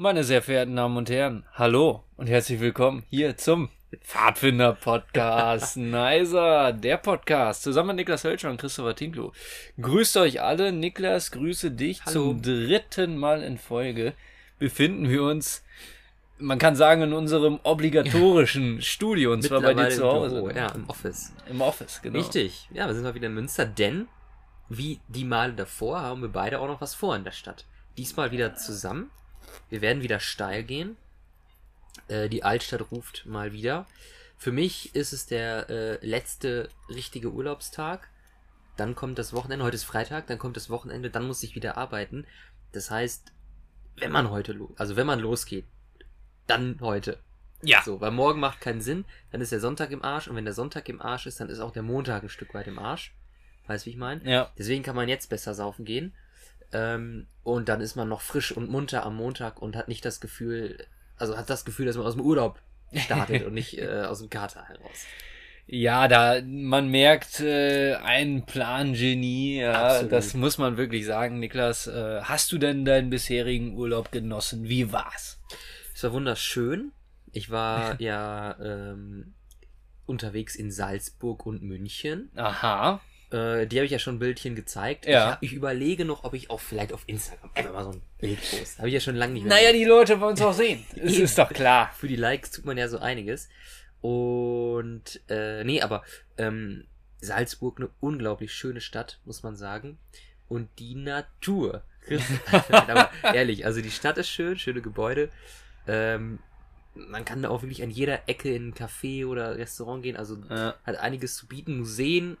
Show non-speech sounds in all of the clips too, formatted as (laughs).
Meine sehr verehrten Damen und Herren, hallo und herzlich willkommen hier zum Pfadfinder Podcast. (laughs) Nicer, der Podcast, zusammen mit Niklas Hölscher und Christopher Tinklo. Grüßt euch alle. Niklas, grüße dich. Hallo. Zum dritten Mal in Folge befinden wir uns, man kann sagen, in unserem obligatorischen Studio, und zwar bei dir zu im Hause. Büro, ja, im Office. Im Office, genau. Richtig. Ja, wir sind mal wieder in Münster, denn wie die Male davor haben wir beide auch noch was vor in der Stadt. Diesmal wieder zusammen. Wir werden wieder steil gehen. Äh, die Altstadt ruft mal wieder. Für mich ist es der äh, letzte richtige Urlaubstag. Dann kommt das Wochenende. Heute ist Freitag, dann kommt das Wochenende, dann muss ich wieder arbeiten. Das heißt, wenn man heute, lo also wenn man losgeht, dann heute. Ja. So, weil morgen macht keinen Sinn, dann ist der Sonntag im Arsch und wenn der Sonntag im Arsch ist, dann ist auch der Montag ein Stück weit im Arsch. Weißt wie ich meine? Ja. Deswegen kann man jetzt besser saufen gehen. Ähm, und dann ist man noch frisch und munter am Montag und hat nicht das Gefühl, also hat das Gefühl, dass man aus dem Urlaub startet und nicht (laughs) äh, aus dem Kater heraus. Ja, da man merkt äh, ein Plangenie, ja, Absolut. das muss man wirklich sagen, Niklas. Äh, hast du denn deinen bisherigen Urlaub genossen? Wie war's? Es war wunderschön. Ich war (laughs) ja ähm, unterwegs in Salzburg und München. Aha. Äh, die habe ich ja schon ein Bildchen gezeigt. Ja. Ich, ich überlege noch, ob ich auch vielleicht auf Instagram einfach mal so ein Bild poste. Habe ich ja schon lange nicht mehr Naja, die Leute wollen es auch sehen. (laughs) Das ist doch klar. für die Likes tut man ja so einiges. Und äh, nee, aber ähm, Salzburg eine unglaublich schöne Stadt, muss man sagen. Und die Natur. (laughs) Aber ehrlich, also die Stadt ist schön, schöne Gebäude. Ähm, man kann da auch wirklich an jeder Ecke in ein Café oder Restaurant gehen. Also Ja. hat einiges zu bieten. Museen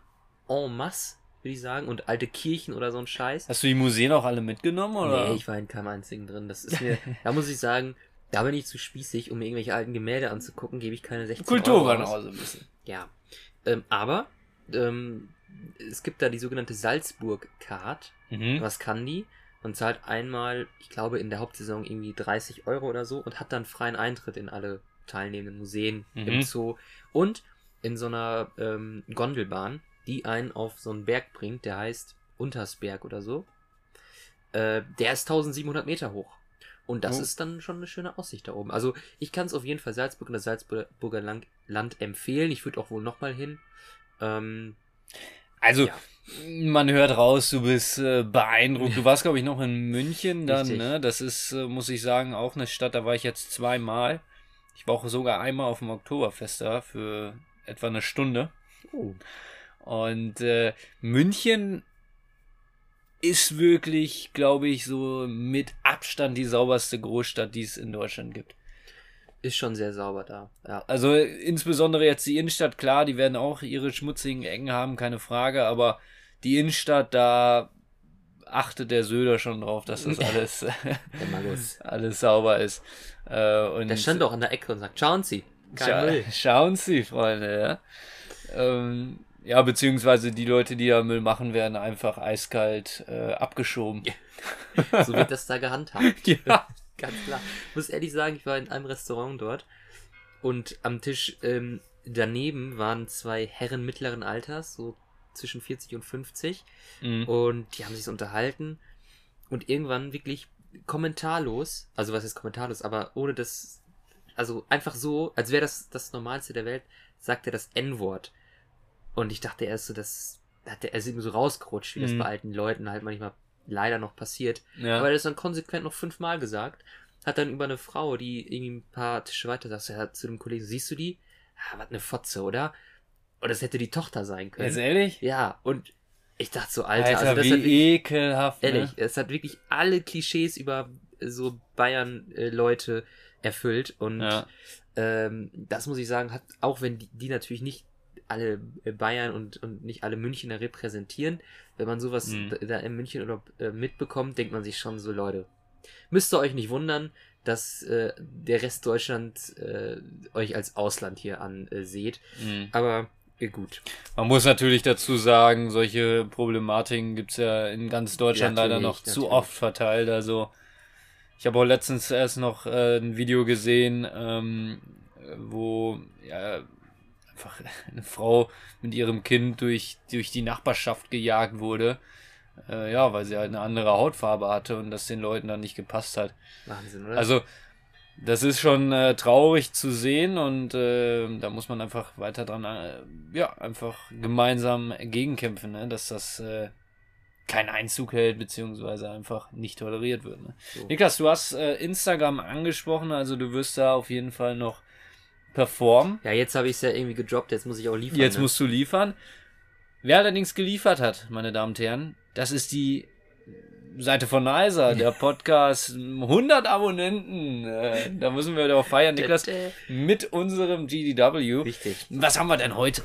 en masse, würde ich sagen. Und alte Kirchen oder so ein Scheiß. Hast du die Museen auch alle mitgenommen oder? Nee, ich war in keinem einzigen drin. Das ist mir, (laughs) da muss ich sagen, da bin ich zu spießig, um mir irgendwelche alten Gemälde anzugucken, gebe ich keine 16 Kultur war Euro aus. so ein bisschen. Ja. Ähm, aber ähm, es gibt da die sogenannte Salzburg-Card. Mhm. Was kann die? Man zahlt einmal, ich glaube, in der Hauptsaison irgendwie 30 Euro oder so und hat dann freien Eintritt in alle teilnehmenden Museen Mhm. im Zoo und in so einer ähm, Gondelbahn, die einen auf so einen Berg bringt, der heißt Untersberg oder so. Äh, der ist 1700 Meter hoch. Und das Oh. ist dann schon eine schöne Aussicht da oben. Also ich kann es auf jeden Fall Salzburg und das Salzburger Land, Land empfehlen. Ich würde auch wohl nochmal hin. Ähm, Also, Ja. man hört raus, du bist äh, beeindruckt. Du warst, glaube ich, noch in München dann, Richtig. ne? Das ist, äh, muss ich sagen, auch eine Stadt, da war ich jetzt zweimal. Ich war auch sogar einmal auf dem Oktoberfest da für etwa eine Stunde. oh, Und äh, München ist wirklich, glaube ich, so mit Abstand die sauberste Großstadt, die es in Deutschland gibt. ist schon sehr sauber da. Ja. Also insbesondere jetzt die Innenstadt, klar, die werden auch ihre schmutzigen Ecken haben, keine Frage, aber die Innenstadt, da achtet der Söder schon drauf, dass das (laughs) alles, (laughs) alles sauber ist. Äh, und Der stand doch an der Ecke und sagt, schauen Sie, kein Scha Müll. (laughs) Schauen Sie, Freunde, ja. Ähm, ja, beziehungsweise die Leute, die da Müll machen, werden einfach eiskalt äh, abgeschoben. (laughs) So wird das da gehandhabt. (laughs) Ja. (laughs) Ganz klar. Ich muss ehrlich sagen, ich war in einem Restaurant dort und am Tisch ähm, daneben waren zwei Herren mittleren Alters, so zwischen 40 und 50 Mhm. und die haben sich unterhalten und irgendwann wirklich kommentarlos, also was ist kommentarlos, aber ohne das, also einfach so, als wäre das das Normalste der Welt, sagt er das N-Wort. Und ich dachte erst so, das hat er, er ist irgendwie so rausgerutscht, wie das Mhm. bei alten Leuten halt manchmal leider noch passiert. Ja. Aber er hat das dann konsequent noch fünfmal gesagt. Hat dann über eine Frau, die irgendwie ein paar Tische weiter saß, er hat zu dem Kollegen, siehst du die? Ah, was eine Fotze, oder? Und das hätte die Tochter sein können. Jetzt ehrlich? Ja, und ich dachte so, Alter, Alter, also das wie hat wirklich, ekelhaft. ehrlich, Ne? es hat wirklich alle Klischees über so Bayern-Leute erfüllt. Und Ja. ähm, das muss ich sagen, hat, auch wenn die, die natürlich nicht alle äh, Bayern und, und nicht alle Münchner repräsentieren, wenn man sowas Mhm. da, in München oder äh, mitbekommt, denkt man sich schon so, Leute, müsst ihr euch nicht wundern, dass äh, der Rest Deutschlands äh, euch als Ausland hier ansieht. Mhm. Aber äh, gut. Man muss natürlich dazu sagen, solche Problematiken gibt's ja in ganz Deutschland Ja, leider natürlich, noch zu natürlich. oft verteilt. Also ich habe auch letztens erst noch äh, ein Video gesehen, ähm, wo ja, einfach (laughs) eine Frau mit ihrem Kind durch, durch die Nachbarschaft gejagt wurde. Äh, ja, weil sie halt eine andere Hautfarbe hatte und das den Leuten dann nicht gepasst hat. Wahnsinn, oder? Also, das ist schon äh, traurig zu sehen und äh, da muss man einfach weiter dran, äh, ja, einfach gemeinsam gegenkämpfen, ne? dass das äh, keinen Einzug hält, beziehungsweise einfach nicht toleriert wird. Ne? So. Niklas, du hast äh, Instagram angesprochen, also du wirst da auf jeden Fall noch performen. ja, jetzt habe ich es ja irgendwie gedroppt, jetzt muss ich auch liefern. Jetzt ne? musst du liefern. Wer allerdings geliefert hat, meine Damen und Herren, das ist die Seite von Nicer, (laughs) der Podcast 100 Abonnenten. Äh, da müssen wir doch feiern, Niklas, mit unserem GDW. Richtig. Was haben wir denn heute?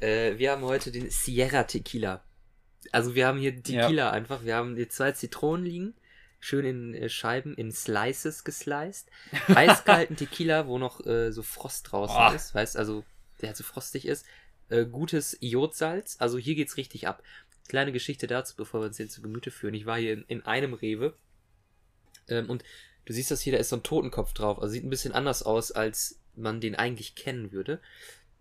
Äh, wir haben heute den Sierra Tequila. Also wir haben hier Tequila einfach. Wir haben hier zwei Zitronen liegen. Schön in äh, Scheiben, in Slices gesliced. (laughs) Eiskalten Tequila, wo noch äh, so Frost draußen Boah. ist. Weißt also, der halt so frostig ist. Äh, gutes Jodsalz. Also hier geht's richtig ab. Kleine Geschichte dazu, bevor wir uns den zu Gemüte führen. Ich war hier in, in einem Rewe. Ähm, und du siehst das hier, da ist so ein Totenkopf drauf. Also sieht ein bisschen anders aus, als man den eigentlich kennen würde.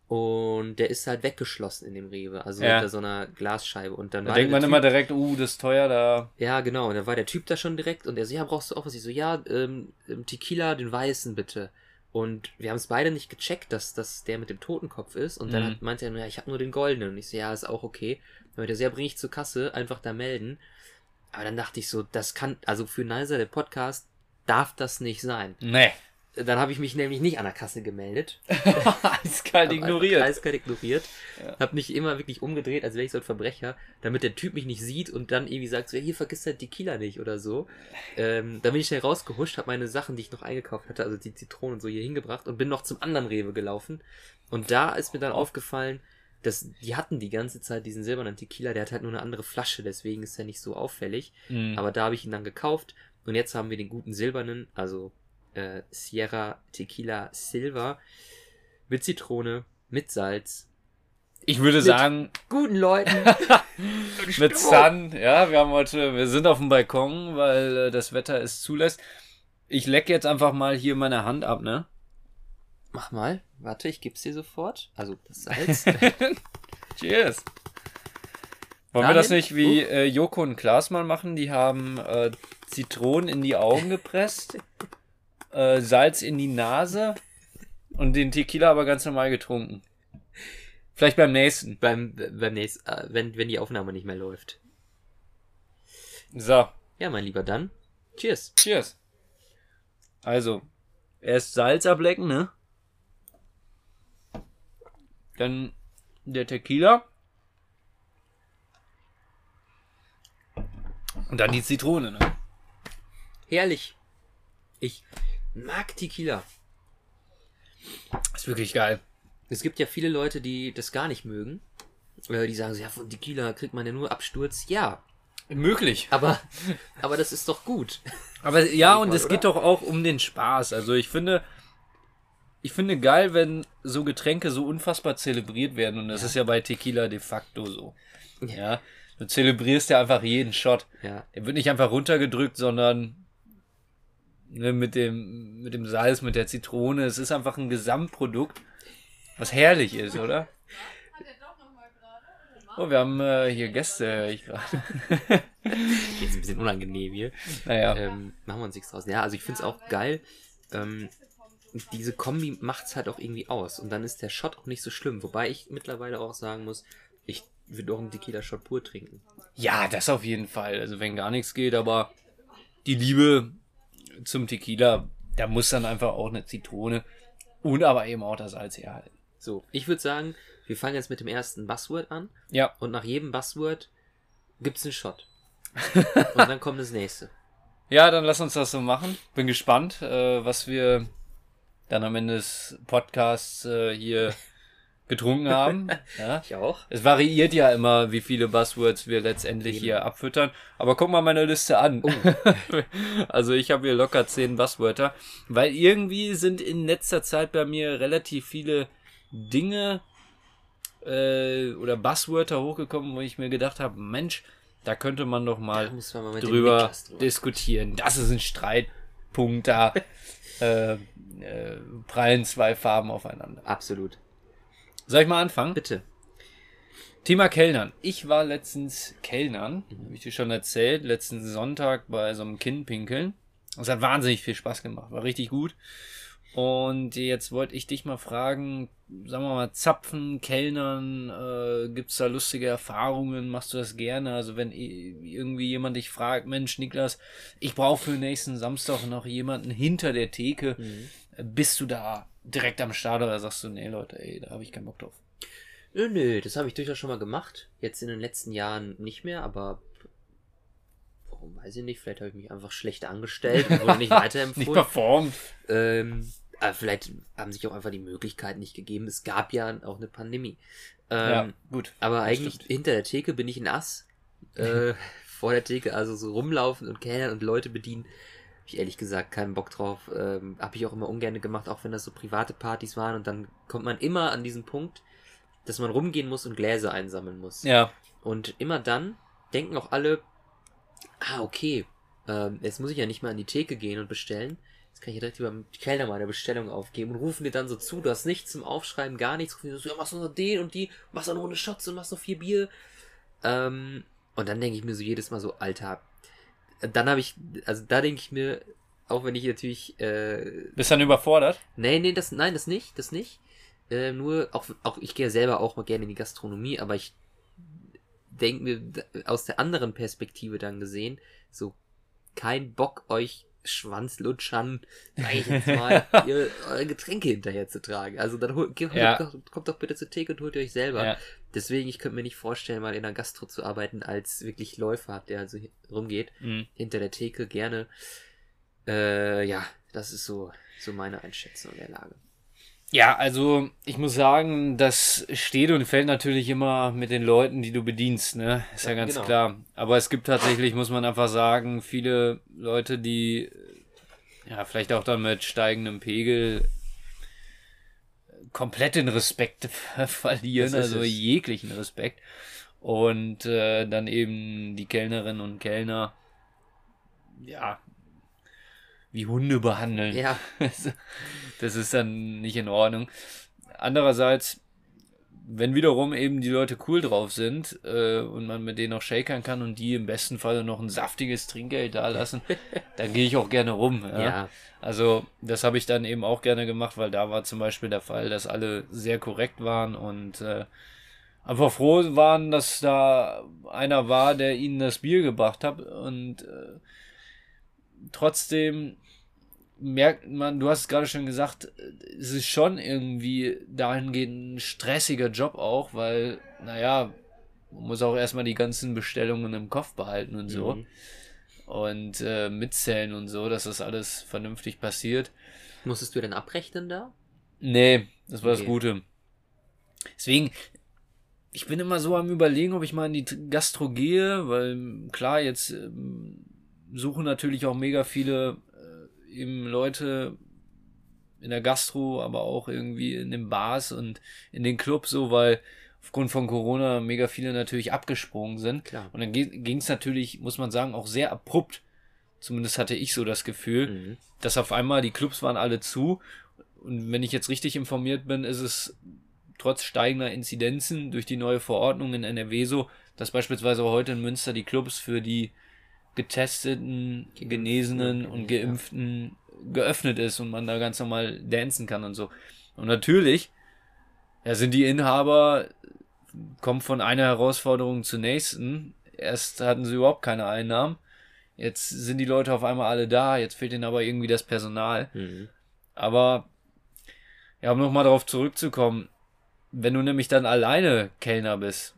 Und der ist halt weggeschlossen in dem Rewe, also Ja. hinter so einer Glasscheibe. Und dann Da denkt man typ, immer direkt, uh, das ist teuer, da. Ja, genau. Und dann war der Typ da schon direkt und er so, ja, brauchst du auch was? Ich so, ja, ähm, ähm, Tequila, den weißen bitte. Und wir haben es beide nicht gecheckt, dass das der mit dem Totenkopf ist. Und dann Mhm. hat, meinte er nur, ja, ich habe nur den goldenen. Und ich so, ja, ist auch okay. Dann meinte er, ja, bring ich zur Kasse, einfach da melden. Aber dann dachte ich so, das kann, also für Nicer, der Podcast, darf das nicht sein. Nee. Dann habe ich mich nämlich nicht an der Kasse gemeldet. (laughs) Eiskalt ignoriert. Eiskalt ignoriert. Ja. Hab mich immer wirklich umgedreht, als wäre ich so ein Verbrecher, damit der Typ mich nicht sieht und dann irgendwie sagt, so, hier vergiss dein Tequila nicht oder so. Ähm, dann bin ich schnell rausgehuscht, habe meine Sachen, die ich noch eingekauft hatte, also die Zitronen und so hier hingebracht und bin noch zum anderen Rewe gelaufen. Und da ist mir dann aufgefallen, dass die hatten die ganze Zeit diesen silbernen Tequila, der hat halt nur eine andere Flasche, deswegen ist er nicht so auffällig. Mhm. Aber da habe ich ihn dann gekauft und jetzt haben wir den guten silbernen, also äh, Sierra Tequila Silver mit Zitrone, mit Salz. ich würde mit- sagen, Guten Leuten. (laughs) mit Sun, ja, wir haben heute, wir sind auf dem Balkon, weil äh, das Wetter es zulässt. Ich lecke jetzt einfach mal hier meine Hand ab, ne? Mach mal, warte, ich geb's dir sofort. Also das (laughs) Salz. Cheers. Wollen wir Dahin? das nicht wie äh, Joko und Klaas mal machen? Die haben äh, Zitronen in die Augen gepresst, äh, Salz in die Nase und den Tequila aber ganz normal getrunken. Vielleicht beim nächsten. beim beim nächsten, äh, wenn, wenn die Aufnahme nicht mehr läuft. So, Ja, mein Lieber, dann. Cheers. cheers. Also, erst Salz ablecken, ne? Dann der Tequila. Und dann die Zitrone, ne? Herrlich. Ich mag Tequila. Ist wirklich geil. Es gibt ja viele Leute, die das gar nicht mögen. Äh, Die sagen so, ja, von Tequila kriegt man ja nur Absturz. Ja, Möglich. aber, aber das ist doch gut. Aber ja, und es geht doch auch um den Spaß. Also ich finde, ich finde geil, wenn so Getränke so unfassbar zelebriert werden. Und das ist ja bei Tequila de facto so. Ja. Du zelebrierst ja einfach jeden Shot. Ja, Der wird nicht einfach runtergedrückt, sondern mit dem, mit dem Salz, mit der Zitrone. Es ist einfach ein Gesamtprodukt, was herrlich ist, oder? (laughs) Oh, wir haben äh, hier Gäste, höre ich gerade. (laughs) jetzt ein bisschen unangenehm hier. naja. Ähm, machen wir uns nichts draus. Ja, also ich finde es auch geil. Ähm, diese Kombi macht es halt auch irgendwie aus. Und dann ist der Shot auch nicht so schlimm. Wobei ich mittlerweile auch sagen muss, ich würde auch einen Tequila-Shot pur trinken. Ja, das auf jeden Fall. Also wenn gar nichts geht, aber die Liebe zum Tequila, da muss dann einfach auch eine Zitrone und aber eben auch das Salz herhalten. So, ich würde sagen, wir fangen jetzt mit dem ersten Buzzword an. Ja, Und nach jedem Buzzword gibt's einen Shot. (laughs) Und dann kommt das nächste. ja, dann lass uns das so machen. Bin gespannt, äh, was wir dann am Ende des Podcasts äh, hier getrunken haben. (laughs) Ja. Ich auch. Es variiert ja immer, wie viele Buzzwords wir letztendlich Eben. hier abfüttern. Aber guck mal meine Liste an. (laughs) also ich habe hier locker zehn Buzzwörter, weil irgendwie sind in letzter Zeit bei mir relativ viele Dinge äh, oder Buzzwörter hochgekommen, wo ich mir gedacht habe, Mensch, da könnte man doch mal man mal drüber drüber. diskutieren. Das ist ein Streitpunkt da. (laughs) äh, äh, prallen zwei Farben aufeinander. Absolut. Soll ich mal anfangen? Bitte. Thema Kellnern. Ich war letztens Kellnern, habe ich dir schon erzählt, letzten Sonntag bei so einem Kinnpinkeln. Das hat wahnsinnig viel Spaß gemacht, war richtig gut. Und jetzt wollte ich dich mal fragen, sagen wir mal, Zapfen, Kellnern, äh, gibt's da lustige Erfahrungen? Machst du das gerne? Also wenn irgendwie jemand dich fragt, Mensch, Niklas, ich brauche für nächsten Samstag noch jemanden hinter der Theke, mhm. bist du da direkt am Start oder sagst du, nee Leute, ey, da habe ich keinen Bock drauf? Nö, nö, das habe ich durchaus schon mal gemacht. Jetzt in den letzten Jahren nicht mehr, aber warum weiß ich nicht, vielleicht habe ich mich einfach schlecht angestellt und wurde nicht (laughs) weiterempfohlen. nicht performt. Ähm, aber vielleicht haben sich auch einfach die Möglichkeiten nicht gegeben. Es gab ja auch eine Pandemie. Ähm, ja, gut. Aber eigentlich stimmt. hinter der Theke bin ich ein Ass. Äh, (laughs) vor der Theke, also so rumlaufen und Kellnern und Leute bedienen, ich ehrlich gesagt keinen Bock drauf. Ähm, habe ich auch immer ungern gemacht, auch wenn das so private Partys waren. Und dann kommt man immer an diesen Punkt, dass man rumgehen muss und Gläser einsammeln muss. Ja. Und immer dann denken auch alle, ah, okay, ähm, jetzt muss ich ja nicht mal an die Theke gehen und bestellen, kann ich direkt über den Kellner meine Bestellung aufgeben und rufen dir dann so zu, du hast nichts zum Aufschreiben, gar nichts, rufen dir so, ja, machst du noch den und die, machst du noch eine Shots und machst noch vier Bier. Ähm, und dann denke ich mir so jedes Mal so, Alter, dann habe ich, also da denke ich mir, auch wenn ich natürlich, äh, Bist dann überfordert? Nee, nee, das, nein, das nicht, das nicht. Äh, nur, auch, auch, ich gehe selber auch mal gerne in die Gastronomie, aber ich denke mir aus der anderen Perspektive dann gesehen, so kein Bock euch Schwanzlutschern, sag ich jetzt mal, (laughs) ihr eure Getränke hinterher zu tragen. Also dann hol, kommt, ja. doch, kommt doch bitte zur Theke und holt ihr euch selber. Ja. Deswegen, ich könnte mir nicht vorstellen, mal in einer Gastro zu arbeiten, als wirklich Läufer, der also rumgeht, mhm. hinter der Theke gerne. Äh, ja, das ist so, so meine Einschätzung der Lage. Ja, also ich muss sagen, das steht und fällt natürlich immer mit den Leuten, die du bedienst, ne? Ist ja, ja ganz genau. klar. Aber es gibt tatsächlich, muss man einfach sagen, viele Leute, die ja vielleicht auch dann mit steigendem Pegel komplett den Respekt (laughs) verlieren, also es. jeglichen Respekt. Und äh, dann eben die Kellnerinnen und Kellner, ja, wie Hunde behandeln. Ja. (laughs) Das ist dann nicht in Ordnung. Andererseits, wenn wiederum eben die Leute cool drauf sind äh, und man mit denen noch shakern kann und die im besten Fall noch ein saftiges Trinkgeld da lassen, (laughs) dann gehe ich auch gerne rum. Ja? ja. Also das habe ich dann eben auch gerne gemacht, weil da war zum Beispiel der Fall, dass alle sehr korrekt waren und äh, einfach froh waren, dass da einer war, der ihnen das Bier gebracht hat und äh, trotzdem merkt man, du hast es gerade schon gesagt, es ist schon irgendwie dahingehend ein stressiger Job auch, weil, naja, man muss auch erstmal die ganzen Bestellungen im Kopf behalten und so. Mhm. Und äh, mitzählen und so, dass das alles vernünftig passiert. Musstest du denn abrechnen da? Nee, das war okay. das Gute. Deswegen, ich bin immer so am überlegen, ob ich mal in die Gastro gehe, weil klar, jetzt ähm, suchen natürlich auch mega viele eben Leute in der Gastro, aber auch irgendwie in den Bars und in den Clubs so, weil aufgrund von Corona mega viele natürlich abgesprungen sind. Klar. Und dann ging es natürlich, muss man sagen, auch sehr abrupt. Zumindest hatte ich so das Gefühl, mhm. dass auf einmal die Clubs waren alle zu. Und wenn ich jetzt richtig informiert bin, ist es trotz steigender Inzidenzen durch die neue Verordnung in NRW so, dass beispielsweise heute in Münster die Clubs für die getesteten, genesenen und geimpften geöffnet ist und man da ganz normal dancen kann und so. Und natürlich, ja, sind die Inhaber, kommen von einer Herausforderung zur nächsten. Erst hatten sie überhaupt keine Einnahmen. Jetzt sind die Leute auf einmal alle da. Jetzt fehlt ihnen aber irgendwie das Personal. Mhm. Aber, ja, um nochmal darauf zurückzukommen, wenn du nämlich dann alleine Kellner bist,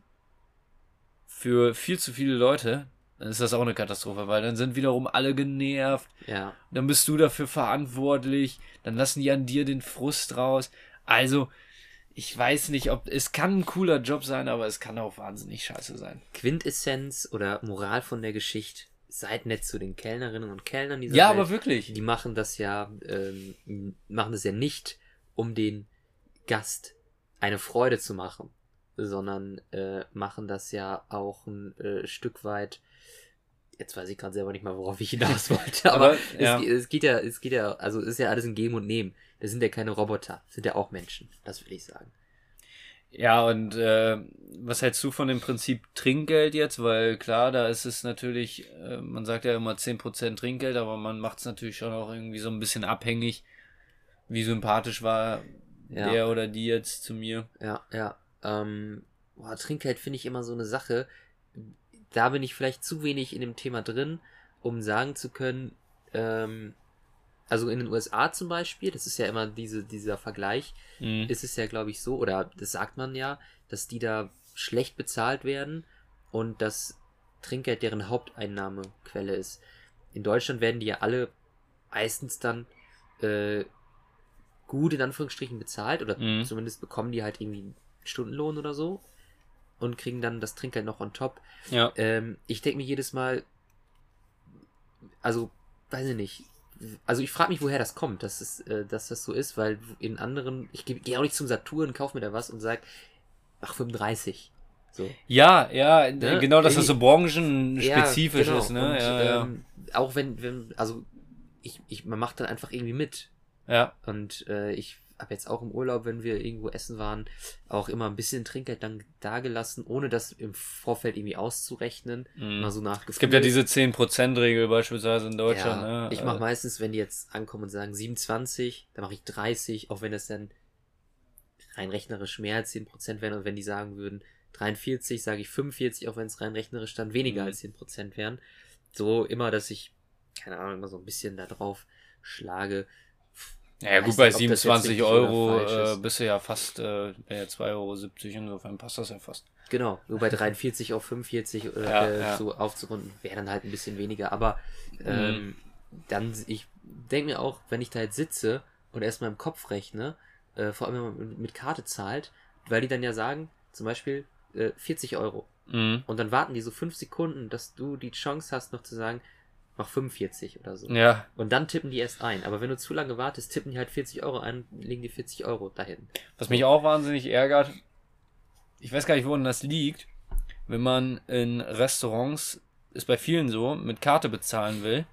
für viel zu viele Leute, dann ist das auch eine Katastrophe, weil dann sind wiederum alle genervt. Ja. Dann bist du dafür verantwortlich. Dann lassen die an dir den Frust raus. Also, ich weiß nicht, ob es kann ein cooler Job sein, aber es kann auch wahnsinnig scheiße sein. Quintessenz oder Moral von der Geschichte: Seid nett zu den Kellnerinnen und Kellnern dieser Ja, Welt. aber wirklich. Die machen das ja, ähm, machen das ja nicht, um den Gast eine Freude zu machen, sondern äh, machen das ja auch ein äh, Stück weit jetzt weiß ich gerade selber nicht mal, worauf ich hinaus (laughs) wollte, aber, aber ja. es, es, geht ja, es geht ja, also es ist ja alles ein Geben und Nehmen. Das sind ja keine Roboter, das sind ja auch Menschen, das will ich sagen. Ja, und äh, was hältst du von dem Prinzip Trinkgeld jetzt? Weil klar, da ist es natürlich, äh, man sagt ja immer 10% Trinkgeld, aber man macht es natürlich schon auch irgendwie so ein bisschen abhängig, wie sympathisch war Ja. der oder die jetzt zu mir. Ja, ja. Ähm, boah, Trinkgeld finde ich immer so eine Sache. Da bin ich vielleicht zu wenig in dem Thema drin, um sagen zu können, ähm, also in den USA zum Beispiel, das ist ja immer diese, dieser Vergleich, Mhm. ist es ja, glaube ich, so, oder das sagt man ja, dass die da schlecht bezahlt werden und dass Trinkgeld deren Haupteinnahmequelle ist. In Deutschland werden die ja alle meistens dann äh, gut in Anführungsstrichen bezahlt oder Mhm. zumindest bekommen die halt irgendwie einen Stundenlohn oder so und kriegen dann das Trinkgeld noch on top. Ja. Ähm, ich denke mir jedes Mal, also, weiß ich nicht. Also ich frage mich, woher das kommt, dass, es, äh, dass das so ist, weil in anderen, ich gehe geh auch nicht zum Saturn, kauf mir da was und sag, mach 35. So. Ja, ja, Ne? genau, dass das so Irgendwie- branchenspezifisch Ja, genau. ist, ne? Und, ja, ja. Ähm, auch wenn, wenn, also ich, ich, man macht dann einfach irgendwie mit. ja. Und äh, ich habe jetzt auch im Urlaub, wenn wir irgendwo essen waren, auch immer ein bisschen Trinkgeld dann dagelassen, ohne das im Vorfeld irgendwie auszurechnen. Mhm. Mal so Es gibt ja diese 10%-Regel beispielsweise in Deutschland, ja, ne? Ich mache Äh, meistens, wenn die jetzt ankommen und sagen 27, dann mache ich 30, auch wenn das dann rein rechnerisch mehr als 10% wären. Und wenn die sagen würden 43, sage ich 45, auch wenn es rein rechnerisch dann weniger Mhm. als 10% wären. So immer, dass ich, keine Ahnung, immer so ein bisschen da drauf schlage. Ja, Weiß gut, bei nicht, ob das jetzt 27 richtig oder Euro äh, ist. bist du ja fast äh, ja, 2,70 Euro, insofern passt das ja fast. Genau, nur bei (laughs) 43 auf 45 äh, Ja, äh, ja. so aufzurunden, wäre dann halt ein bisschen weniger. Aber ähm, dann, ich denke mir auch, wenn ich da jetzt sitze und erstmal im Kopf rechne, äh, vor allem wenn man mit- mit Karte zahlt, weil die dann ja sagen, zum Beispiel äh, 40 Euro. Mhm. Und dann warten die so fünf Sekunden, dass du die Chance hast, noch zu sagen, mach 45 oder so. Ja, Und dann tippen die erst ein. Aber wenn du zu lange wartest, tippen die halt 40 Euro ein, legen die 40 Euro dahin. was mich auch wahnsinnig ärgert, ich weiß gar nicht, woran das liegt, wenn man in Restaurants, ist bei vielen so, mit Karte bezahlen will,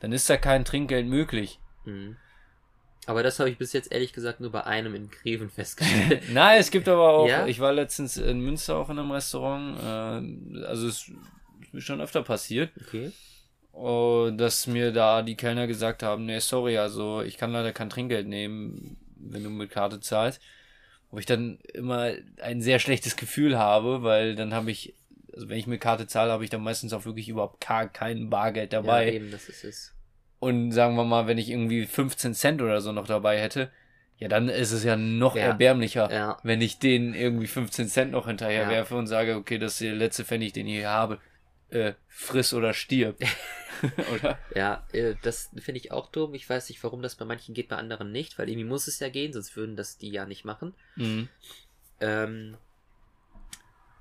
dann ist da kein Trinkgeld möglich. Mhm. Aber das habe ich bis jetzt ehrlich gesagt nur bei einem in Greven (laughs) festgestellt. (laughs) Nein, es gibt aber auch, Ja? ich war letztens in Münster auch in einem Restaurant, äh, also es ist mir schon öfter passiert, okay. Oh, dass mir da die Kellner gesagt haben, nee, sorry, also ich kann leider kein Trinkgeld nehmen, wenn du mit Karte zahlst. Wo ich dann immer ein sehr schlechtes Gefühl habe, weil dann habe ich, also wenn ich mit Karte zahle, habe ich dann meistens auch wirklich überhaupt gar kein Bargeld dabei. Ja, eben, das ist es. Und sagen wir mal, wenn ich irgendwie 15 Cent oder so noch dabei hätte, ja, dann ist es ja noch Ja. erbärmlicher, Ja. wenn ich denen irgendwie 15 Cent noch hinterher Ja. werfe und sage, okay, das ist der letzte Pfennig, den ich hier habe. Äh, friss oder stirb. (laughs) oder? Ja, äh, das finde ich auch dumm. Ich weiß nicht, warum das bei manchen geht, bei anderen nicht, weil irgendwie muss es ja gehen, sonst würden das die ja nicht machen. Mhm. Ähm,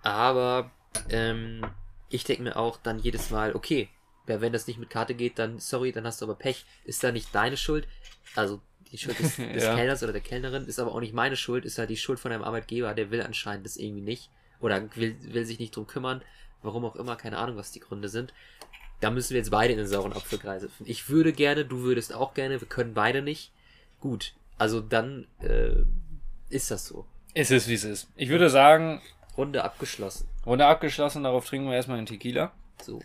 aber ähm, ich denke mir auch dann jedes Mal, okay, ja, wenn das nicht mit Karte geht, dann sorry, dann hast du aber Pech. Ist da nicht deine Schuld? Also die Schuld des, (laughs) des Ja. Kellners oder der Kellnerin ist aber auch nicht meine Schuld, ist halt die Schuld von deinem Arbeitgeber, der will anscheinend das irgendwie nicht oder will, will sich nicht drum kümmern, warum auch immer, keine Ahnung, was die Gründe sind. Da müssen wir jetzt beide in den sauren Apfel greifen. Ich würde gerne, du würdest auch gerne, wir können beide nicht. Gut, also dann äh, ist das so. Es ist, wie es ist. Ich würde sagen, Runde abgeschlossen. Runde abgeschlossen, darauf trinken wir erstmal einen Tequila. So.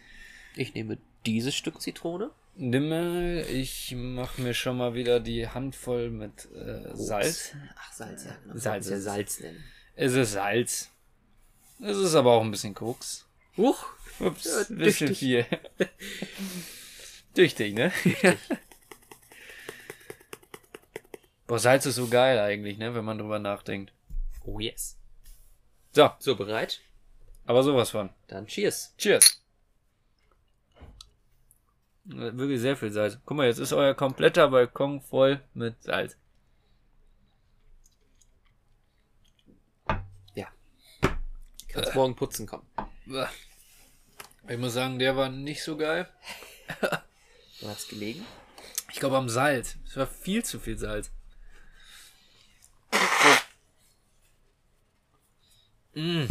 Ich nehme dieses Stück Zitrone. Nimm mal, ich mache mir schon mal wieder die Handvoll mit äh, Salz. Ach, Salz, ja, genau. Salz. Ja ist- Salz nennen. Es ist Salz. Es ist aber auch ein bisschen Koks. Huch! Ups, Ja, ein bisschen tüchtig. viel. Tüchtig, ne? Boah, Salz ist so geil eigentlich, ne, wenn man drüber nachdenkt. Oh yes. So, So, bereit? aber sowas von. Dann cheers. Cheers. Äh, Wirklich sehr viel Salz. Guck mal, jetzt ist euer kompletter Balkon voll mit Salz. Kannst morgen putzen kommen. Ich muss sagen, der war nicht so geil. Du hast gelegen. Ich glaube am Salz. Es war viel zu viel Salz. Mm.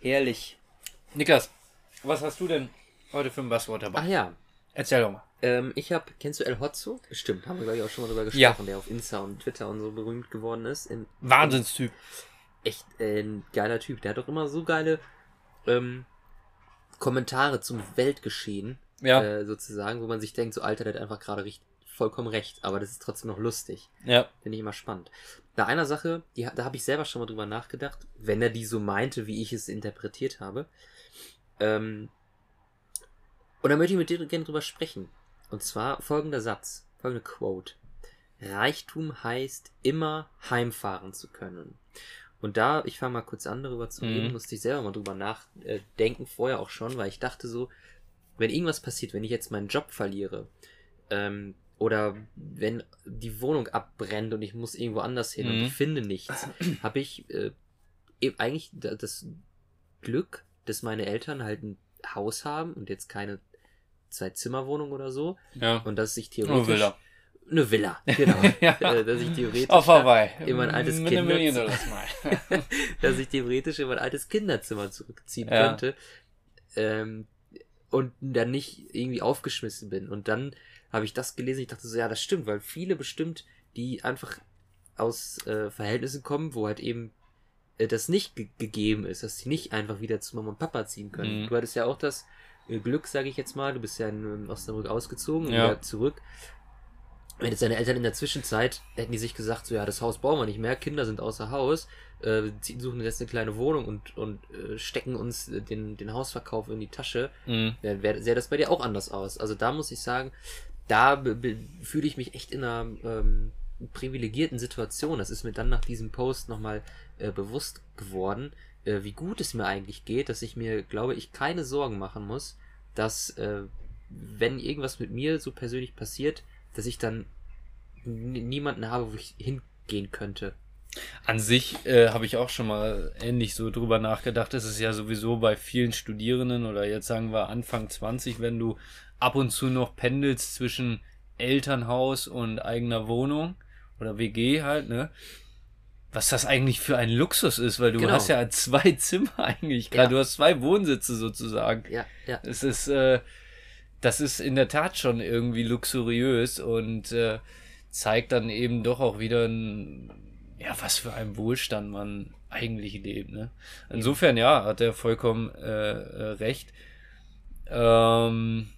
Herrlich. Niklas, was hast du denn heute für ein Buzzword dabei? Ach ja. Erzähl doch mal. Ähm, ich hab, kennst du El Hotzo? Stimmt, haben wir glaube ich auch schon mal drüber gesprochen, Ja. der auf Insta und Twitter und so berühmt geworden ist. In, Wahnsinnstyp. echt äh, ein geiler Typ. Der hat doch immer so geile ähm, Kommentare zum Weltgeschehen, Ja, äh, sozusagen, wo man sich denkt, so Alter, der hat einfach gerade vollkommen recht, aber das ist trotzdem noch lustig. ja. Finde ich immer spannend. Bei einer Sache, die, da habe ich selber schon mal drüber nachgedacht, wenn er die so meinte, wie ich es interpretiert habe. Ähm, und da möchte ich mit dir gerne drüber sprechen. Und zwar folgender Satz, folgende Quote. Reichtum heißt immer heimfahren zu können. Und da, ich fange mal kurz an, darüber zu reden, Mhm. musste ich selber mal drüber nachdenken, vorher auch schon, weil ich dachte so, wenn irgendwas passiert, wenn ich jetzt meinen Job verliere, ähm, oder wenn die Wohnung abbrennt und ich muss irgendwo anders hin und Mhm. ich finde nichts, (clears throat) habe ich äh, eben eigentlich da- das Glück, dass meine Eltern halt ein Haus haben und jetzt keine Zwei-Zimmer-Wohnung oder so Ja. und dass ich Oh, theoretisch Villa. Eine Villa, genau, (laughs) Ja. äh, dass ich theoretisch Auf Hawaii. in mein altes Mit Kinderzimmer- (laughs) dass ich theoretisch in mein altes Kinderzimmer zurückziehen Ja. könnte ähm, und dann nicht irgendwie aufgeschmissen bin. Und dann habe ich das gelesen, ich dachte so, ja, das stimmt, weil viele bestimmt, die einfach aus äh, Verhältnissen kommen, wo halt eben äh, das nicht ge gegeben ist, dass sie nicht einfach wieder zu Mama und Papa ziehen können. Mhm. Du hattest ja auch das äh, Glück, sage ich jetzt mal, du bist ja in ähm, Osnabrück ausgezogen und Ja. wieder zurück. Wenn jetzt deine Eltern in der Zwischenzeit hätten die sich gesagt, so ja, das Haus brauchen wir nicht mehr, Kinder sind außer Haus, äh, suchen jetzt eine kleine Wohnung und, und äh, stecken uns äh, den, den Hausverkauf in die Tasche, Mhm. dann wär, sähe das bei dir auch anders aus. Also da muss ich sagen, da fühle ich mich echt in einer ähm, privilegierten Situation. Das ist mir dann nach diesem Post nochmal äh, bewusst geworden, äh, wie gut es mir eigentlich geht, dass ich mir, glaube ich, keine Sorgen machen muss, dass äh, wenn irgendwas mit mir so persönlich passiert, dass ich dann niemanden habe, wo ich hingehen könnte. An sich äh, habe ich auch schon mal ähnlich so drüber nachgedacht. Es ist ja sowieso bei vielen Studierenden oder jetzt sagen wir Anfang 20, wenn du ab und zu noch pendelst zwischen Elternhaus und eigener Wohnung oder WG halt, ne? Was das eigentlich für ein Luxus ist, weil du Genau. hast ja zwei (laughs) Zimmer eigentlich gerade, Ja. du hast zwei Wohnsitze sozusagen. Ja, ja. Es ist, äh, das ist in der Tat schon irgendwie luxuriös und äh, zeigt dann eben doch auch wieder, ein, ja, was für ein Wohlstand man eigentlich lebt. Ne? Insofern, ja, hat er vollkommen äh, äh, recht. Ähm,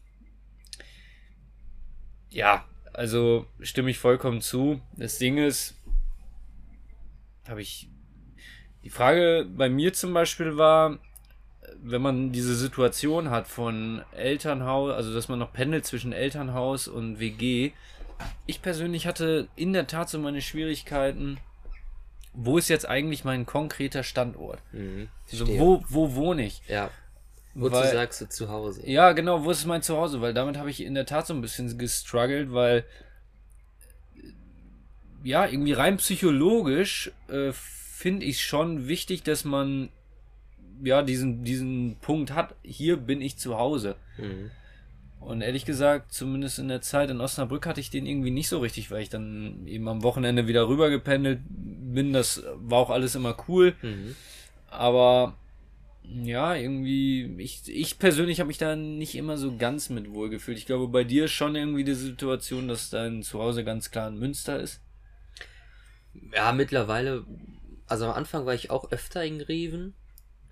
ja, also stimme ich vollkommen zu. Das Ding ist, habe ich. Die Frage bei mir zum Beispiel war, wenn man diese Situation hat von Elternhaus, also dass man noch pendelt zwischen Elternhaus und WG. Ich persönlich hatte in der Tat so meine Schwierigkeiten. Wo ist jetzt eigentlich mein konkreter Standort? Mhm. So, Verstehe. wo, wo wohne ich? Ja. Wozu Weil- sagst du zu Hause? Ja, genau, wo ist mein Zuhause? Weil damit habe ich in der Tat so ein bisschen gestruggelt, weil äh, ja, irgendwie rein psychologisch äh, finde ich schon wichtig, dass man ja diesen, diesen Punkt hat, hier bin ich zu Hause. Mhm. Und ehrlich gesagt, zumindest in der Zeit in Osnabrück hatte ich den irgendwie nicht so richtig, weil ich dann eben am Wochenende wieder rüber gependelt bin. Das war auch alles immer cool. Mhm. Aber ja, irgendwie, ich, ich persönlich habe mich da nicht immer so ganz mit wohl gefühlt. Ich glaube, bei dir ist schon irgendwie die Situation, dass dein Zuhause ganz klar in Münster ist. Ja, mittlerweile, also am Anfang war ich auch öfter in Greven.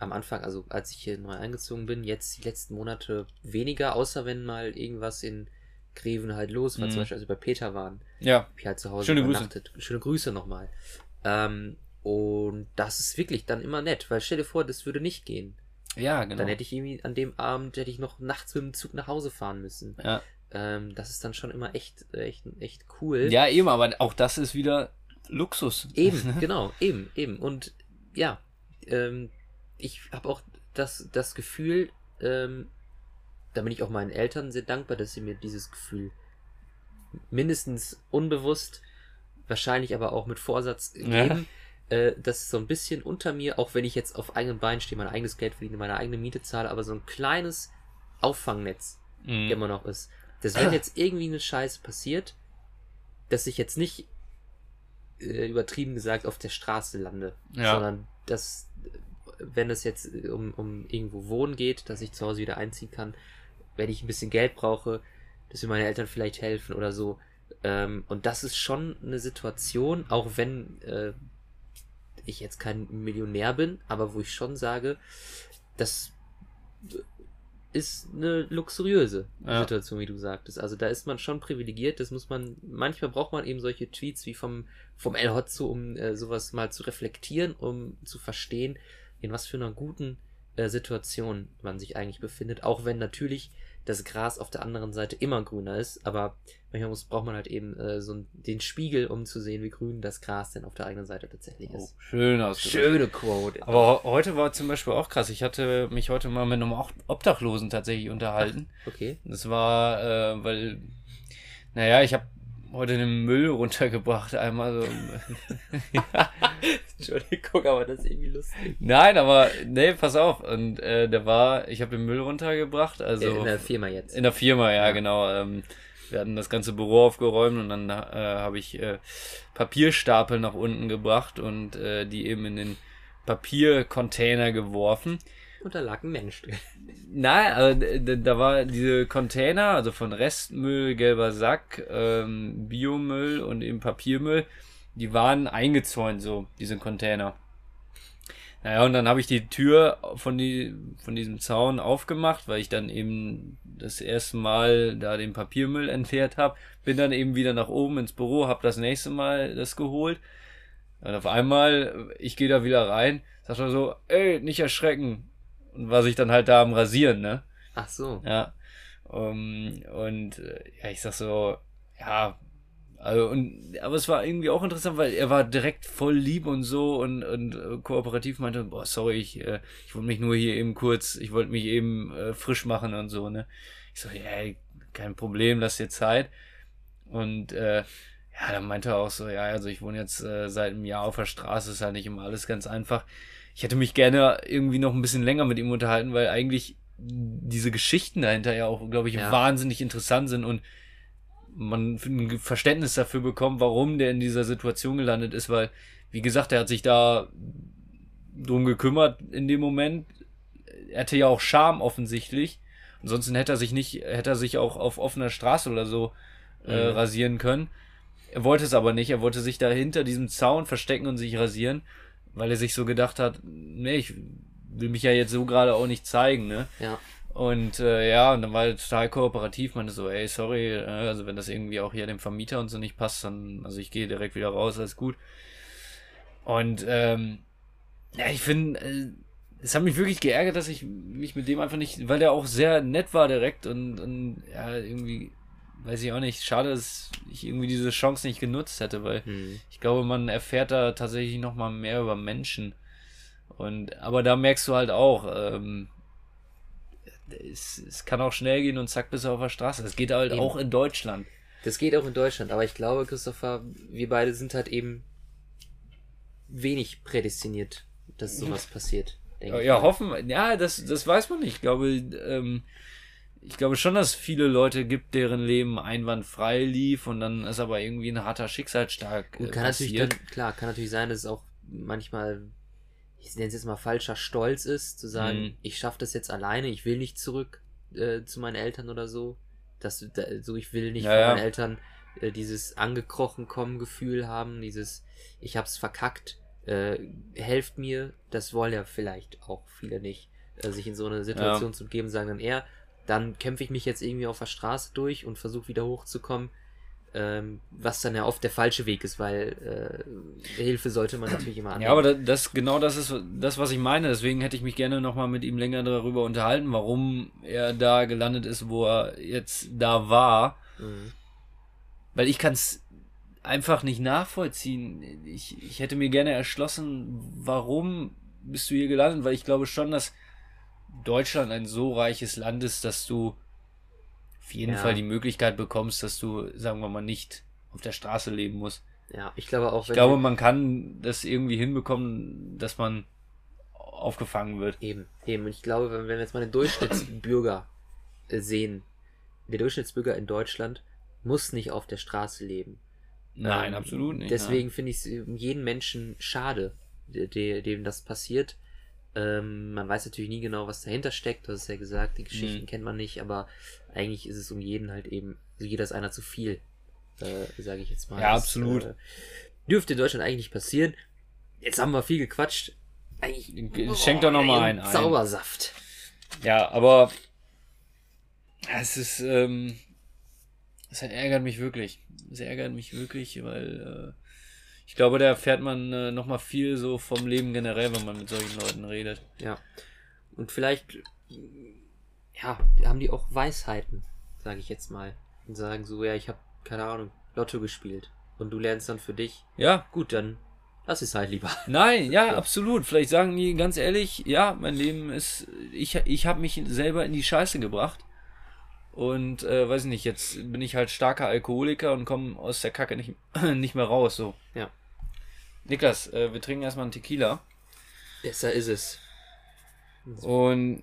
Am Anfang, also als ich hier neu eingezogen bin, jetzt die letzten Monate weniger, außer wenn mal irgendwas in Greven halt los war, Mhm. zum Beispiel als wir bei Peter waren, Ja, ich halt zu Hause Schöne Grüße. Schöne Grüße nochmal. Ähm, und das ist wirklich dann immer nett, weil stell dir vor, das würde nicht gehen. ja, genau. Dann hätte ich irgendwie an dem Abend, hätte ich noch nachts mit dem Zug nach Hause fahren müssen. ja. Ähm, das ist dann schon immer echt, echt, echt cool. ja, eben, aber auch das ist wieder Luxus. Eben, (laughs) genau, eben, eben. Und ja, ähm, ich habe auch das, das Gefühl, ähm, da bin ich auch meinen Eltern sehr dankbar, dass sie mir dieses Gefühl mindestens unbewusst, wahrscheinlich aber auch mit Vorsatz Ja. geben, äh, dass so ein bisschen unter mir, auch wenn ich jetzt auf eigenen Beinen stehe, mein eigenes Geld verdiene, meine eigene Miete zahle, aber so ein kleines Auffangnetz Mhm. immer noch ist. Dass wenn jetzt irgendwie eine Scheiße passiert, dass ich jetzt nicht äh, übertrieben gesagt auf der Straße lande, Ja. sondern dass, wenn es jetzt äh, um, um irgendwo wohnen geht, dass ich zu Hause wieder einziehen kann, wenn ich ein bisschen Geld brauche, dass mir meine Eltern vielleicht helfen oder so. Ähm, und das ist schon eine Situation, auch wenn äh, ich jetzt kein Millionär bin, aber wo ich schon sage, das ist eine luxuriöse Ja. Situation, wie du sagtest. Also da ist man schon privilegiert. Das muss man, manchmal braucht man eben solche Tweets wie vom, vom El Hotzo, um äh, sowas mal zu reflektieren, um zu verstehen, in was für einer guten äh, Situation man sich eigentlich befindet. Auch wenn natürlich das Gras auf der anderen Seite immer grüner ist, aber manchmal muss, braucht man halt eben äh, so den Spiegel, um zu sehen, wie grün das Gras denn auf der eigenen Seite tatsächlich Oh, ist. schön ausgedrückt. Schöne Quote. Aber he- heute war zum Beispiel auch krass. Ich hatte mich heute mal mit einem Ob- Obdachlosen tatsächlich unterhalten. Okay. Das war, äh, weil, naja, ich habe heute den Müll runtergebracht einmal so. ja. (laughs) (laughs) Entschuldigung, aber das ist irgendwie lustig. Nein, aber nee, pass auf. Und äh, der war, ich habe den Müll runtergebracht, also in der Firma jetzt. in der Firma, ja, Ja. genau. Ähm, wir hatten das ganze Büro aufgeräumt und dann äh, habe ich äh, Papierstapel nach unten gebracht und äh, die eben in den Papiercontainer geworfen. Und da lag ein Mensch drin. Nein, also da war diese Container, also von Restmüll, gelber Sack, ähm, Biomüll und eben Papiermüll, die waren eingezäunt, so, diese Container. Naja, und dann habe ich die Tür von, die, von diesem Zaun aufgemacht, weil ich dann eben das erste Mal da den Papiermüll entleert habe. Bin dann eben wieder nach oben ins Büro, habe das nächste Mal das geholt. Und auf einmal, ich gehe da wieder rein, sagt er so, ey, nicht erschrecken. Und war sich dann halt da am Rasieren, ne? Ach so. Ja. Um, und äh, ja, ich sag so, ja, also und aber es war irgendwie auch interessant, weil er war direkt voll lieb und so und, und äh, kooperativ meinte, boah, sorry, ich, äh, ich wollte mich nur hier eben kurz, ich wollte mich eben äh, frisch machen und so, ne? Ich so, ja, ey, kein Problem, lass dir Zeit. Und äh, ja, dann meinte er auch so, ja, also ich wohne jetzt äh, seit einem Jahr auf der Straße, ist halt nicht immer alles ganz einfach. Ich hätte mich gerne irgendwie noch ein bisschen länger mit ihm unterhalten, weil eigentlich diese Geschichten dahinter ja auch, glaube ich, Ja. wahnsinnig interessant sind und man ein Verständnis dafür bekommt, warum der in dieser Situation gelandet ist, weil, wie gesagt, er hat sich da drum gekümmert in dem Moment. Er hatte ja auch Scham offensichtlich. Ansonsten hätte er sich nicht, hätte er sich auch auf offener Straße oder so äh, Mhm. rasieren können. Er wollte es aber nicht. Er wollte sich da hinter diesem Zaun verstecken und sich rasieren, weil er sich so gedacht hat, nee, ich will mich ja jetzt so gerade auch nicht zeigen, ne? Ja. Und äh, ja, und dann war er total kooperativ, meinte so, ey, sorry, äh, also wenn das irgendwie auch hier dem Vermieter und so nicht passt, dann, also ich gehe direkt wieder raus, alles gut. Und ähm, ja, ich finde, äh, es hat mich wirklich geärgert, dass ich mich mit dem einfach nicht, weil der auch sehr nett war direkt und, und ja, irgendwie, weiß ich auch nicht, schade, dass ich irgendwie diese Chance nicht genutzt hätte, weil Hm. ich glaube, man erfährt da tatsächlich noch mal mehr über Menschen. Und aber da merkst du halt auch, ähm, es, es kann auch schnell gehen und zack bist du auf der Straße. Das geht halt Eben. auch in Deutschland. Das geht auch in Deutschland, aber ich glaube, Christopher, wir beide sind halt eben wenig prädestiniert, dass sowas passiert. denke Ja, ich ja hoffen. Ja, das, das weiß man nicht. Ich glaube, ähm, ich glaube schon, dass es viele Leute gibt, deren Leben einwandfrei lief und dann ist aber irgendwie ein harter Schicksalsschlag äh, kann natürlich passiert. dann, klar, kann natürlich sein, dass es auch manchmal, ich nenne es jetzt mal falscher Stolz ist, zu sagen, Mhm. ich schaffe das jetzt alleine, ich will nicht zurück äh, zu meinen Eltern oder so. Das, da, so ich will nicht Ja, von ja. meinen Eltern äh, dieses angekrochen kommen Gefühl haben, dieses ich hab's verkackt, äh, helft mir, das wollen ja vielleicht auch viele nicht, äh, sich in so eine Situation zu begeben, sagen dann eher, dann kämpfe ich mich jetzt irgendwie auf der Straße durch und versuche wieder hochzukommen ähm, was dann ja oft der falsche Weg ist, weil äh, Hilfe sollte man natürlich immer annehmen. Ja, aber das, genau das ist das, was ich meine. Deswegen hätte ich mich gerne noch mal mit ihm länger darüber unterhalten, warum er da gelandet ist, wo er jetzt da war. Mhm. Weil ich kann es einfach nicht nachvollziehen. Ich, ich hätte mir gerne erschlossen, warum bist du hier gelandet, weil ich glaube schon, dass Deutschland ein so reiches Land ist, dass du auf jeden Ja. Fall die Möglichkeit bekommst, dass du, sagen wir mal, nicht auf der Straße leben musst. Ja, ich glaube auch, Ich glaube, man kann das irgendwie hinbekommen, dass man aufgefangen wird. eben, eben. Und ich glaube, wenn, wir jetzt mal den Durchschnittsbürger äh, sehen, der Durchschnittsbürger in Deutschland muss nicht auf der Straße leben. Nein, Ähm, absolut nicht. Deswegen finde ich es jeden Menschen schade, de, de, dem das passiert. Ähm, man weiß natürlich nie genau, was dahinter steckt. Du hast ja gesagt, die Geschichten Mhm. kennt man nicht, aber eigentlich ist es um jeden halt eben, also jeder ist einer zu viel, äh, sage ich jetzt mal. Ja, Das, absolut. Äh, dürfte in Deutschland eigentlich nicht passieren. Jetzt haben wir viel gequatscht. Eigentlich, Schenk doch noch mal einen ein. Zaubersaft. Ja, aber es ist, ähm, es ärgert mich wirklich. Es ärgert mich wirklich, weil äh, ich glaube, da erfährt man äh, noch mal viel so vom Leben generell, wenn man mit solchen Leuten redet. Ja. Und vielleicht, ja, haben die auch Weisheiten, sage ich jetzt mal. Und sagen so, ja, ich habe keine Ahnung, Lotto gespielt. Und du lernst dann für dich. Ja. Gut, dann lass es halt lieber. (laughs) Nein, ja, ja, absolut. Vielleicht sagen die ganz ehrlich, ja, mein Leben ist, ich, ich habe mich selber in die Scheiße gebracht. Und äh, weiß ich nicht, jetzt bin ich halt starker Alkoholiker und komme aus der Kacke nicht, (clears throat) nicht mehr raus. So. Ja. Niklas, äh, wir trinken erstmal einen Tequila. Besser ist es. Und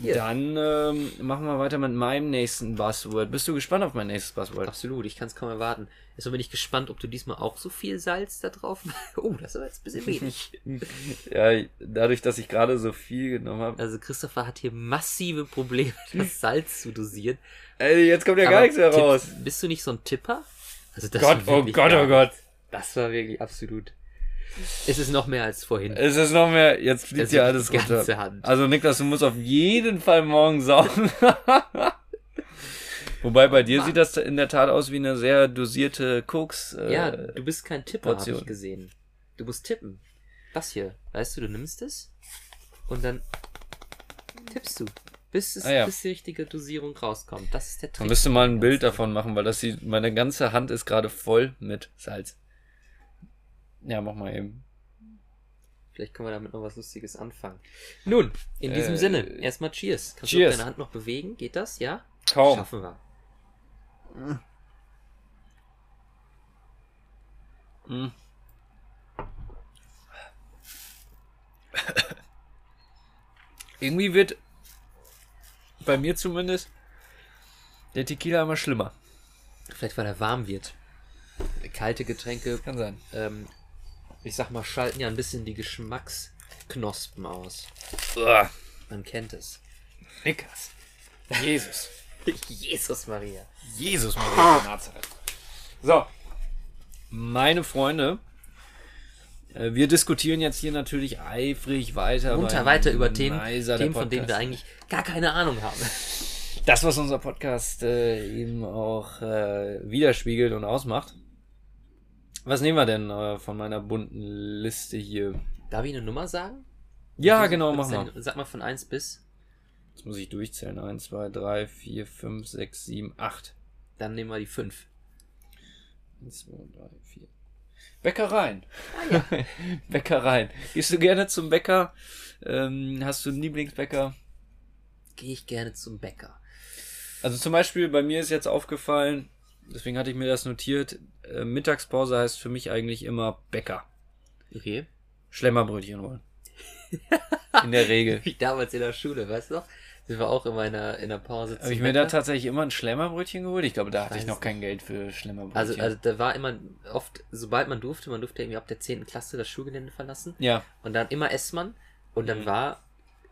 Hier. dann ähm, machen wir weiter mit meinem nächsten Buzzword. Bist du gespannt auf mein nächstes Buzzword? Absolut, ich kann es kaum erwarten. Jetzt bin ich gespannt, ob du diesmal auch so viel Salz da drauf. (laughs) oh, das ist aber jetzt ein bisschen wenig. (laughs) ja, dadurch, dass ich gerade so viel genommen habe. Also Christopher hat hier massive Probleme, (laughs) das Salz zu dosieren. Ey, jetzt kommt ja gar nichts mehr raus. Bist du nicht so ein Tipper? Also das Gott, oh Gott, oh Gott. Das war wirklich absolut. Es ist noch mehr als vorhin. Es ist noch mehr. Jetzt fliegt ja alles runter. Hand. Also Niklas, du musst auf jeden Fall morgen saugen. (laughs) Wobei bei dir Mann. sieht das in der Tat aus wie eine sehr dosierte Koks. Äh, ja, du bist kein Tipper, habe ich gesehen. Du musst tippen. Das hier, weißt du, du nimmst es und dann tippst du, bis, es, ah, ja. bis die richtige Dosierung rauskommt. Das ist der Trick. Man müsste mal ein Bild davon machen, weil das sieht, meine ganze Hand ist gerade voll mit Salz. Ja, mach mal eben. Vielleicht können wir damit noch was Lustiges anfangen. Nun, in diesem äh, Sinne, erstmal Cheers. Kannst cheers. du deine Hand noch bewegen? Geht das? Ja? Kaum. Schaffen wir. Mm. Irgendwie wird bei mir zumindest der Tequila immer schlimmer. Vielleicht weil er warm wird. Kalte Getränke. Kann sein. Ähm, ich sag mal, schalten ja ein bisschen die Geschmacksknospen aus. Uah. Man kennt es. Nickers. Jesus. (laughs) Jesus Maria. Jesus Maria von Nazareth. So. Meine Freunde, äh, wir diskutieren jetzt hier natürlich eifrig weiter. Munter weiter über Themen, Themen von denen wir eigentlich gar keine Ahnung haben. Das, was unser Podcast äh, eben auch äh, widerspiegelt und ausmacht. Was nehmen wir denn äh, von meiner bunten Liste hier? Darf ich eine Nummer sagen? Ja, also, genau, mach mal. Sag mal von 1 bis. Jetzt muss ich durchzählen. 1, 2, 3, 4, 5, 6, 7, 8. Dann nehmen wir die 5. 1, 2, 3, 4. Bäckereien. Ah, ja. (laughs) Bäckereien. Gehst du gerne zum Bäcker? Ähm, hast du einen Lieblingsbäcker? Gehe ich gerne zum Bäcker. Also zum Beispiel bei mir ist jetzt aufgefallen, deswegen hatte ich mir das notiert, äh, Mittagspause heißt für mich eigentlich immer Bäcker. Okay. Schlemmerbrötchen holen. (laughs) in der Regel. Wie damals in der Schule, weißt du noch? Sind wir auch immer in der, in der Pause Habe ich mir da tatsächlich immer ein Schlemmerbrötchen geholt? Ich glaube, da hatte ich noch kein Geld für Schlemmerbrötchen. Also, also da war immer oft, sobald man durfte, man durfte irgendwie ab der 10. Klasse das Schulgelände verlassen. Ja. Und dann immer Essmann. Und dann mhm. war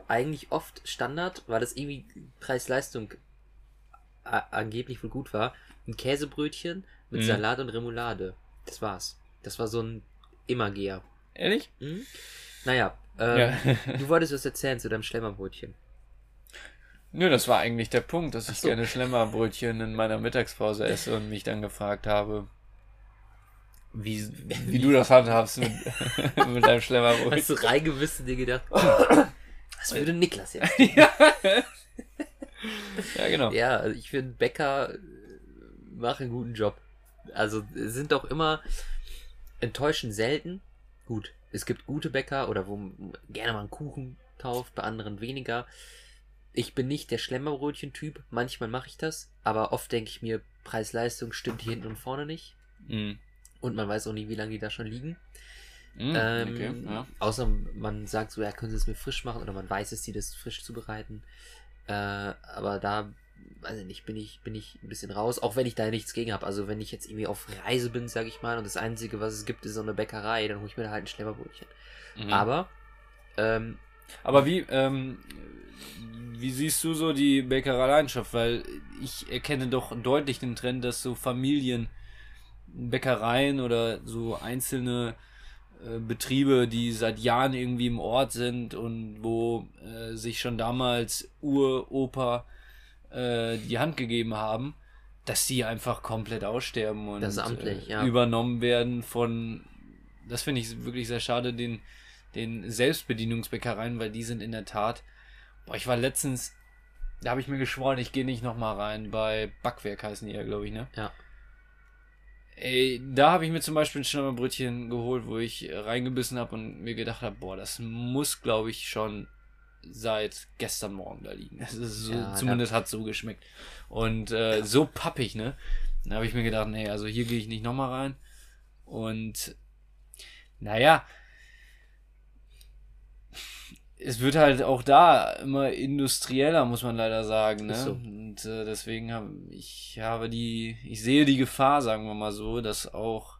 eigentlich oft Standard, weil das irgendwie Preis-Leistung angeblich wohl gut war, ein Käsebrötchen mit mhm. Salat und Remoulade. Das war's. Das war so ein Immergeher. Ehrlich? Mhm. Naja, ähm, ja. (laughs) du wolltest was erzählen zu deinem Schlemmerbrötchen. Nö, das war eigentlich der Punkt, dass ich so. gerne Schlemmerbrötchen in meiner Mittagspause esse und mich dann gefragt habe, wie, (laughs) wie du das handhabst mit, (laughs) mit deinem Schlemmerbrötchen. Hast du reingewissen dir gedacht, was würde Niklas jetzt ja. ja, genau. Ja, also ich finde, Bäcker machen einen guten Job. Also sind doch immer enttäuschend selten. Gut, es gibt gute Bäcker oder wo gerne mal einen Kuchen kauft, bei anderen weniger. Ich bin nicht der Schlemmerbrötchen-Typ. Manchmal mache ich das, aber oft denke ich mir, Preis-Leistung stimmt hier hinten und vorne nicht. Mm. Und man weiß auch nie, wie lange die da schon liegen. Mm, ähm, okay, ja. Außer man sagt so, ja, können Sie es mir frisch machen oder man weiß es, die das frisch zubereiten. Äh, aber da weiß ich nicht, bin ich, bin ich ein bisschen raus, auch wenn ich da nichts gegen habe. Also wenn ich jetzt irgendwie auf Reise bin, sage ich mal, und das Einzige, was es gibt, ist so eine Bäckerei, dann hole ich mir da halt ein Schlemmerbrötchen. Mhm. Aber, ähm, aber wie, ähm, wie siehst du so die Bäckereilandschaft? Weil ich erkenne doch deutlich den Trend, dass so Familien Bäckereien oder so einzelne äh, Betriebe, die seit Jahren irgendwie im Ort sind und wo äh, sich schon damals Uropa äh, die Hand gegeben haben, dass die einfach komplett aussterben und amtlich, äh, ja. übernommen werden von, das finde ich wirklich sehr schade, den, den Selbstbedienungsbäckereien, weil die sind in der Tat, boah, ich war letztens, da habe ich mir geschworen, ich gehe nicht nochmal rein, bei Backwerk heißen die ja, glaube ich, ne? Ja. Ey, da habe ich mir zum Beispiel ein Schnabberbrötchen geholt, wo ich reingebissen habe und mir gedacht habe, boah, das muss, glaube ich, schon seit gestern Morgen da liegen. Das ist so, Ja, zumindest hat so geschmeckt. Und äh, so pappig, ne? Da habe ich mir gedacht, nee, also hier gehe ich nicht nochmal rein. Und naja, es wird halt auch da immer industrieller, muss man leider sagen. Ne? So. Und äh, deswegen habe ich habe die, ich sehe die Gefahr, sagen wir mal so, dass auch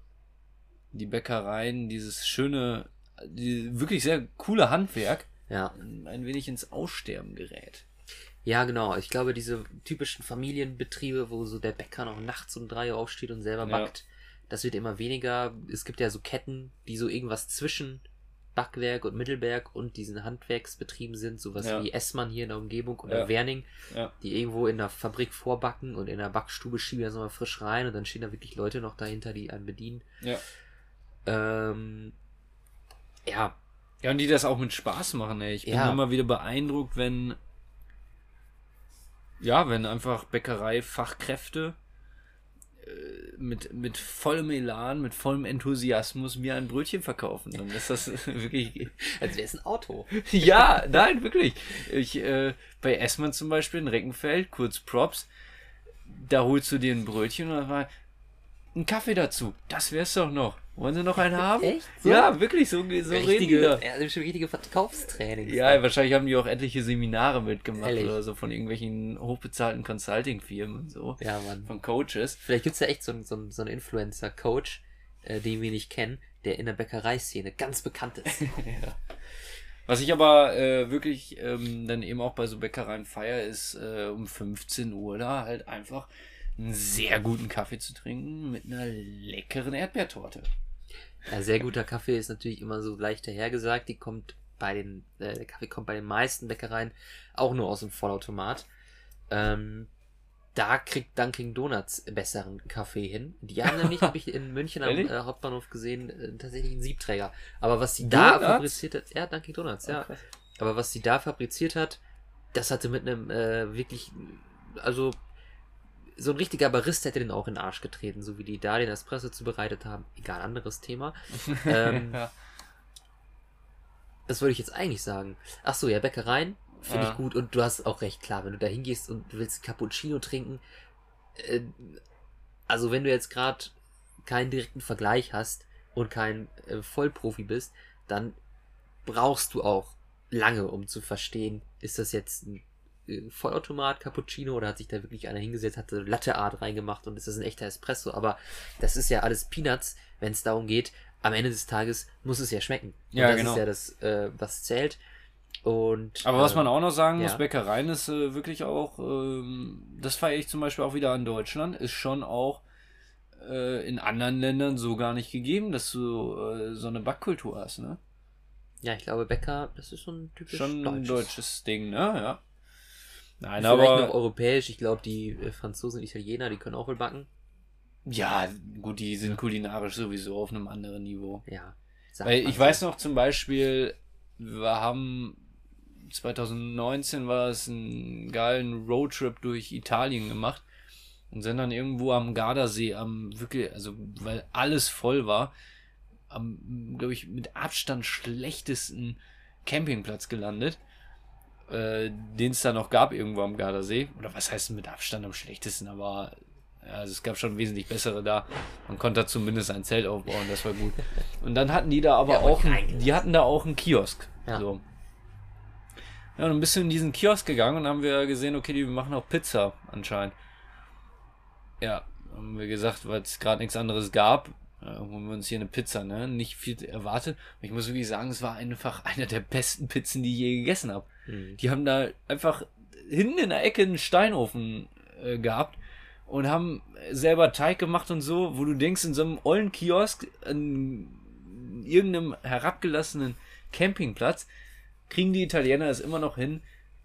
die Bäckereien dieses schöne, die wirklich sehr coole Handwerk Ja. ein wenig ins Aussterben gerät. Ja, genau. Ich glaube, diese typischen Familienbetriebe, wo so der Bäcker noch nachts um drei Uhr aufsteht und selber Ja. backt, das wird immer weniger. Es gibt ja so Ketten, die so irgendwas zwischen Backwerk und Mittelberg und diesen Handwerksbetrieben sind, sowas Ja. wie Essmann hier in der Umgebung oder Ja. Werning, Ja. die irgendwo in der Fabrik vorbacken und in der Backstube schieben das nochmal frisch rein und dann stehen da wirklich Leute noch dahinter, die einen bedienen. Ja. Ähm, ja, Ja, und die das auch mit Spaß machen, ey. Ich bin Ja. immer wieder beeindruckt, wenn. Ja, wenn einfach Bäckerei-Fachkräfte äh, mit, mit vollem Elan, mit vollem Enthusiasmus mir ein Brötchen verkaufen. Dann ist das (laughs) wirklich. als wäre es ein Auto. (laughs) ja, nein, wirklich. Ich, äh, bei Essmann zum Beispiel in Reckenfeld, kurz Props, da holst du dir ein Brötchen und dann war ein Kaffee dazu. Das wär's doch noch. Wollen Sie noch einen haben? Echt? So? Ja, wirklich, so, so reden die richtige, da. ja, das ist schon richtige Verkaufstrainings. Ja, wahrscheinlich haben die auch etliche Seminare mitgemacht Ehrlich? oder so von irgendwelchen hochbezahlten Consulting-Firmen und so. ja, Mann. Von Coaches. Vielleicht gibt's ja echt so einen, so so einen Influencer-Coach, äh, den wir nicht kennen, der in der Bäckereiszene ganz bekannt ist. (laughs) ja. Was ich aber äh, wirklich ähm, dann eben auch bei so Bäckereien feier, ist äh, um 15 Uhr da halt einfach einen sehr guten Kaffee zu trinken mit einer leckeren Erdbeertorte. Ja, sehr guter Kaffee ist natürlich immer so leicht dahergesagt. Die kommt bei den, äh, der Kaffee kommt bei den meisten Bäckereien auch nur aus dem Vollautomat. Ähm, da kriegt Dunkin' Donuts besseren Kaffee hin. Die haben nämlich, habe ich in München am äh, Hauptbahnhof gesehen, äh, tatsächlich einen Siebträger. Aber was sie da Donuts? fabriziert hat, ja, Dunkin' Donuts, ja. krass. Aber was sie da fabriziert hat, das hatte mit einem äh, wirklich, also so ein richtiger Barista hätte den auch in den Arsch getreten, so wie die da den Espresso zubereitet haben. Egal, anderes Thema. (laughs) Ähm, ja. Das würde ich jetzt eigentlich sagen. Ach so, ja, Bäckereien finde Ja. ich gut und du hast auch recht klar, wenn du da hingehst und du willst Cappuccino trinken, äh, also wenn du jetzt gerade keinen direkten Vergleich hast und kein äh, Vollprofi bist, dann brauchst du auch lange, um zu verstehen, ist das jetzt ein Vollautomat Cappuccino oder hat sich da wirklich einer hingesetzt, hat so Latte Art reingemacht und ist das ein echter Espresso, aber das ist ja alles Peanuts, wenn es darum geht, am Ende des Tages muss es ja schmecken. Und Ja, das genau. ist ja das, äh, was zählt. Und Aber was äh, man auch noch sagen muss, ja. Bäckereien ist äh, wirklich auch, ähm, das feiere ich zum Beispiel auch wieder an Deutschland, ist schon auch äh, in anderen Ländern so gar nicht gegeben, dass du äh, so eine Backkultur hast, ne? Ja, ich glaube, Bäcker, das ist so ein typisch Schon ein deutsches. deutsches Ding, ne? Ja. Nein, Vielleicht noch aber europäisch. Ich glaube, die äh, Franzosen und Italiener, die können auch wohl backen. ja, gut, die sind kulinarisch sowieso auf einem anderen Niveau. Ja. Weil ich so. weiß noch zum Beispiel, wir haben 2019 war es einen geilen Roadtrip durch Italien gemacht und sind dann irgendwo am Gardasee, am wirklich, also weil alles voll war, am, glaube ich, mit Abstand schlechtesten Campingplatz gelandet, äh, den es da noch gab irgendwo am Gardasee. Oder was heißt mit Abstand am schlechtesten, aber also es gab schon wesentlich bessere da. Man konnte da zumindest ein Zelt aufbauen, das war gut. Und dann hatten die da aber Ja, auch, einen, reingelassen. die hatten da auch einen Kiosk. Ja. So. Ja, und ein bisschen in diesen Kiosk gegangen und haben wir gesehen, okay, die machen auch Pizza anscheinend. Ja, haben wir gesagt, weil es gerade nichts anderes gab, ja, holen wir uns hier eine Pizza, ne? Nicht viel erwartet. Ich muss wirklich sagen, es war einfach (laughs) einer der besten Pizzen, die ich je gegessen habe. Hm. Die haben da einfach hinten in der Ecke einen Steinofen äh, gehabt und haben selber Teig gemacht und so, wo du denkst, in so einem ollen Kiosk, ein irgendeinem herabgelassenen Campingplatz kriegen die Italiener es immer noch hin,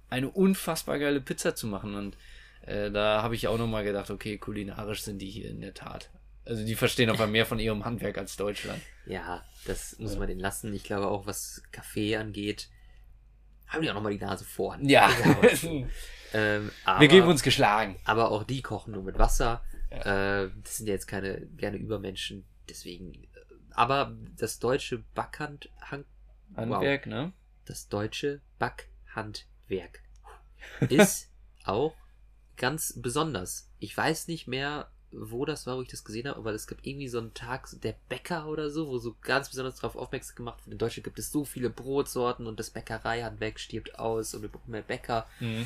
eine unfassbar geile Pizza zu machen. Und äh, da habe ich auch nochmal gedacht, okay, kulinarisch sind die hier in der Tat. Also die verstehen aber mehr von ihrem Handwerk als Deutschland. Ja, das muss man den lassen. Ich glaube auch, was Kaffee angeht, haben die auch nochmal die Nase vorn. Ja. (laughs) ähm, aber, Wir geben uns geschlagen. aber auch die kochen nur mit Wasser. Äh, das sind ja jetzt keine gerne Übermenschen. Deswegen. äh, Aber das deutsche Backhand, Hand, Handwerk, ne? das deutsche Backhandwerk (laughs) ist auch ganz besonders. Ich weiß nicht mehr, wo das war, wo ich das gesehen habe, aber es gibt irgendwie so einen Tag, der Bäcker oder so, wo so ganz besonders darauf aufmerksam gemacht wird. In Deutschland gibt es so viele Brotsorten und das Bäckereihandwerk stirbt aus und wir brauchen mehr Bäcker. Mhm.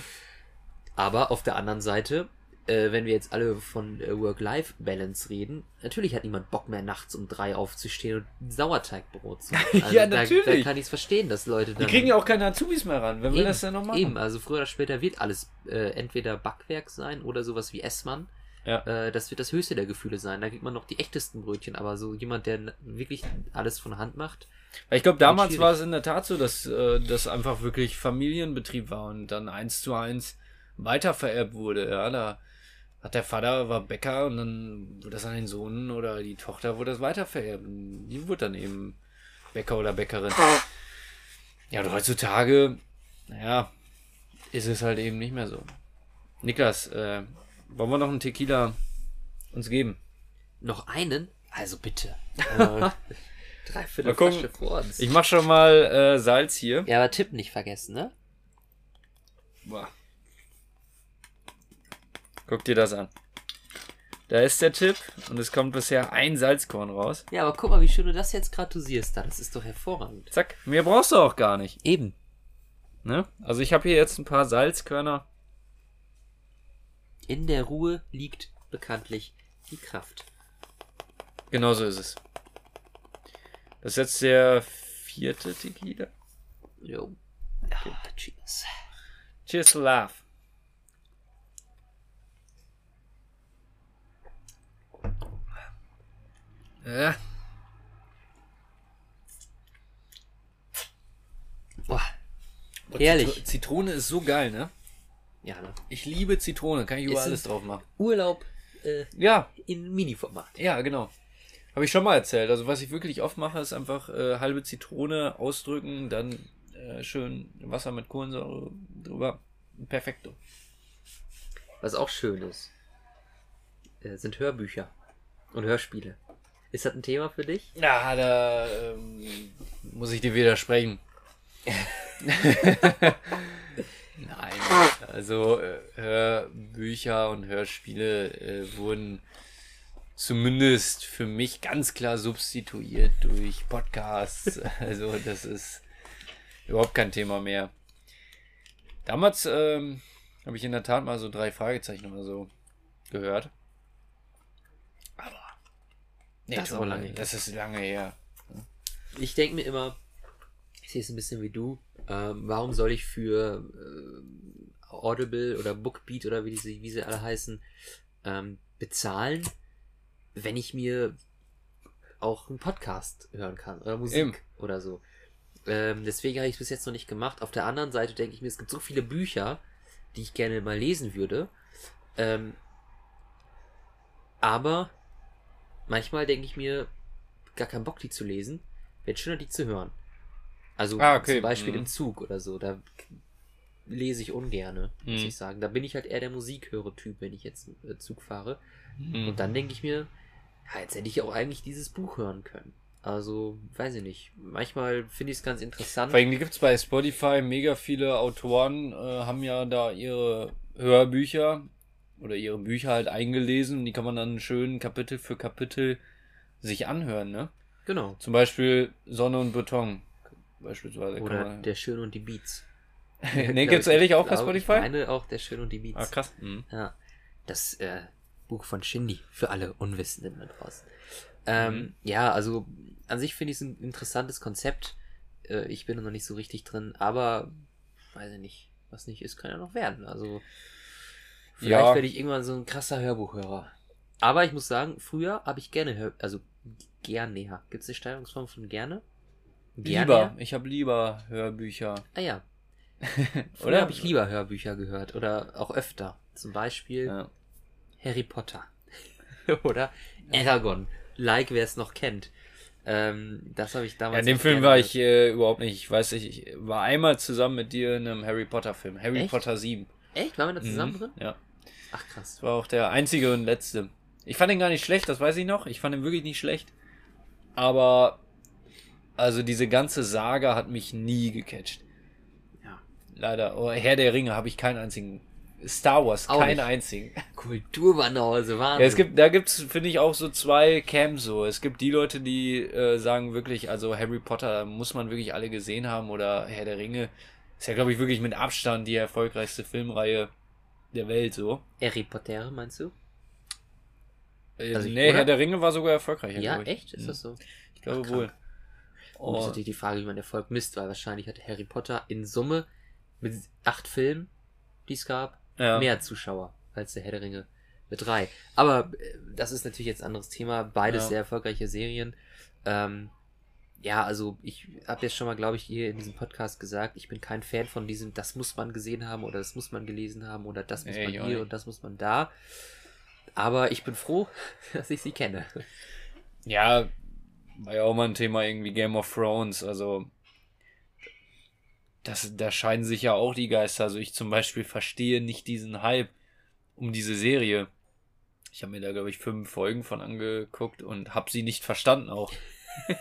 Aber auf der anderen Seite, äh, wenn wir jetzt alle von äh, Work-Life-Balance reden, natürlich hat niemand Bock mehr nachts um drei aufzustehen und Sauerteigbrot zu (laughs) machen. Ja, Da, natürlich. da kann ich es verstehen, dass Leute Die dann. kriegen ja auch keine Azubis mehr ran. Wer will Eben, das denn noch machen? Eben, also früher oder später wird alles äh, entweder Backwerk sein oder sowas wie Essmann. Ja. Äh, das wird das höchste der Gefühle sein. Da kriegt man noch die echtesten Brötchen, aber so jemand, der wirklich alles von Hand macht. Weil ich glaube, damals war es in der Tat so, dass äh, das einfach wirklich Familienbetrieb war und dann eins zu eins weitervererbt wurde. Ja, da hat der Vater war Bäcker und dann wurde das an den Sohn oder die Tochter wurde das weitervererbt. Die wurde dann eben Bäcker oder Bäckerin. Ja, und heutzutage, naja, ist es halt eben nicht mehr so. Niklas, äh, wollen wir noch einen Tequila uns geben? Noch einen? Also bitte. (laughs) Äh, Dreiviertel Mal gucken. Flasche vor uns. Ich mach schon mal äh, Salz hier. ja, aber Tipp nicht vergessen, ne? Boah. Guck dir das an. Da ist der Tipp und es kommt bisher ein Salzkorn raus. Ja, aber guck mal, wie schön du das jetzt gratulierst da. Das ist doch hervorragend. Zack, mehr brauchst du auch gar nicht. Eben. Ne? Also ich habe hier jetzt ein paar Salzkörner. In der Ruhe liegt bekanntlich die Kraft. Genauso ist es. Das ist jetzt der vierte Tequila. Jo. Ah, cheers. Cheers to love. Ja, Boah. Herrlich. Zitro- Zitrone ist so geil, ne? Ja, ne? Ich liebe Zitrone, kann ich über alles es- drauf machen. Urlaub äh, Ja, in Mini-Format. Ja, genau. Habe ich schon mal erzählt. Also was ich wirklich oft mache, ist einfach äh, halbe Zitrone ausdrücken, dann äh, schön Wasser mit Kohlensäure drüber. Perfekto. Was auch schön ist, äh, sind Hörbücher und Hörspiele. Ist das ein Thema für dich? Ja, da ähm, muss ich dir widersprechen. (laughs) (laughs) Nein, also äh, Hörbücher und Hörspiele äh, wurden zumindest für mich ganz klar substituiert durch Podcasts. (laughs) Also das ist überhaupt kein Thema mehr. Damals ähm, habe ich in der Tat mal so drei Fragezeichen oder so gehört. Aber nee, Das ist lange das ist lange her. Ich denke mir immer, ich sehe es ein bisschen wie du, ähm, warum soll ich für ähm, Audible oder Bookbeat oder wie, sie, wie sie alle heißen, ähm, bezahlen, wenn ich mir auch einen Podcast hören kann oder Musik Eben. oder so. Ähm, deswegen habe ich es bis jetzt noch nicht gemacht. Auf der anderen Seite denke ich mir, es gibt so viele Bücher, die ich gerne mal lesen würde. Ähm, aber manchmal denke ich mir, gar keinen Bock, die zu lesen. Wäre schöner, die zu hören. Also Ah, okay. zum Beispiel Mhm. im Zug oder so. Da lese ich ungerne, muss Mhm. ich sagen. Da bin ich halt eher der Musikhörer-Typ, wenn ich jetzt äh, Zug fahre. Mhm. Und dann denke ich mir, ja, jetzt hätte ich auch eigentlich dieses Buch hören können. Also, weiß ich nicht. Manchmal finde ich es ganz interessant. Vor allem gibt es bei Spotify mega viele Autoren, äh, haben ja da ihre Hörbücher oder ihre Bücher halt eingelesen und die kann man dann schön Kapitel für Kapitel sich anhören, ne? Genau. Zum Beispiel Sonne und Beton. Beispielsweise. Oder Der Schön und die Beats. (laughs) nee, gibt's ehrlich auch bei Spotify? Ich meine auch Der Schön und die Beats. ah, krass. Mhm. Ja, das äh, Buch von Shindy für alle Unwissenden da draußen. Ähm, Mhm. Ja, also an sich finde ich es ein interessantes Konzept. Äh, ich bin noch nicht so richtig drin, aber weiß ich nicht, was nicht ist, kann ja noch werden. Also vielleicht Ja. werde ich irgendwann so ein krasser Hörbuchhörer. Aber ich muss sagen, früher habe ich gerne Hör also Gerner. Gibt es eine Steigerungsform von gerne? Lieber. Ich habe lieber Hörbücher. Ah ja. (laughs) Oder? habe ich lieber Hörbücher gehört oder auch öfter. Zum Beispiel Ja. Harry Potter. (laughs) oder Aragon. Like, wer es noch kennt. Ähm, das habe ich Ja, damals. in dem Film gerne war gehört. ich äh, überhaupt nicht. Ich weiß nicht, ich war einmal zusammen mit dir in einem Harry Potter Film. Harry Echt? Potter 7. Echt? Waren wir da zusammen Mhm. drin? Ja. Ach krass. Das war auch der einzige und letzte. Ich fand ihn gar nicht schlecht, das weiß ich noch. Ich fand ihn wirklich nicht schlecht. Aber also diese ganze Saga hat mich nie gecatcht. Ja. Leider. Oh, Herr der Ringe habe ich keinen einzigen. Star Wars, Auch keinen nicht. einzigen. Kulturbanause, Wahnsinn. Ja, es gibt, da gibt's, finde ich, auch so zwei Camps so. Es gibt die Leute, die äh, sagen wirklich, also Harry Potter muss man wirklich alle gesehen haben oder Herr der Ringe ist ja, glaube ich, wirklich mit Abstand die erfolgreichste Filmreihe der Welt so. Harry Potter, meinst du? Äh, Also nee, oder? Herr der Ringe war sogar erfolgreicher. Ja, echt? Ist Mhm. das so? Ich glaube Ach, wohl. Und ist Oh, natürlich die Frage, wie man Erfolg misst, weil wahrscheinlich hatte Harry Potter in Summe mit acht Filmen, die es gab, ja. mehr Zuschauer als der Herr der Ringe mit drei. Aber äh, das ist natürlich jetzt ein anderes Thema. Beides Ja. sehr erfolgreiche Serien. Ähm, ja, also ich habe jetzt schon mal, glaube ich, hier in diesem Podcast gesagt, ich bin kein Fan von diesem, das muss man gesehen haben oder das muss man gelesen haben oder das muss Nee, man hier und das muss man da. Aber ich bin froh, (laughs) dass ich sie kenne. Ja, war ja auch mal ein Thema irgendwie Game of Thrones. Also, das, da scheiden sich ja auch die Geister. Also, ich zum Beispiel verstehe nicht diesen Hype um diese Serie. Ich habe mir da, glaube ich, fünf Folgen von angeguckt und habe sie nicht verstanden auch. (laughs)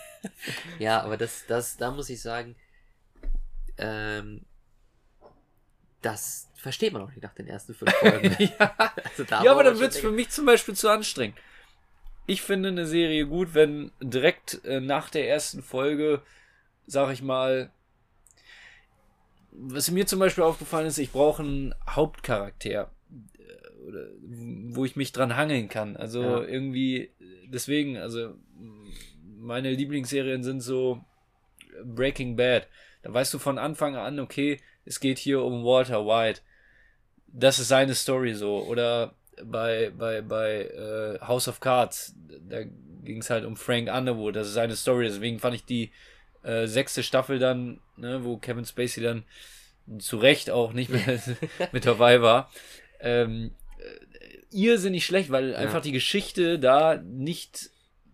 Ja, aber das, das, da muss ich sagen, ähm, das versteht man auch nicht nach den ersten fünf Folgen. (laughs) ja, Also ja, aber dann schon wird's für mich zum Beispiel zu anstrengend. Ich finde eine Serie gut, wenn direkt äh, nach der ersten Folge, sag ich mal, was mir zum Beispiel aufgefallen ist, ich brauche einen Hauptcharakter, äh, oder, wo ich mich dran hangeln kann. Also Ja. irgendwie, deswegen, also meine Lieblingsserien sind so Breaking Bad. Da weißt du von Anfang an, okay, es geht hier um Walter White. Das ist seine Story so. Oder bei, bei, bei äh, House of Cards, da ging es halt um Frank Underwood, das ist seine Story. Deswegen fand ich die äh, sechste Staffel dann, ne, wo Kevin Spacey dann zu Recht auch nicht mehr (laughs) mit dabei war, ähm, äh, irrsinnig schlecht, weil einfach die Geschichte da nicht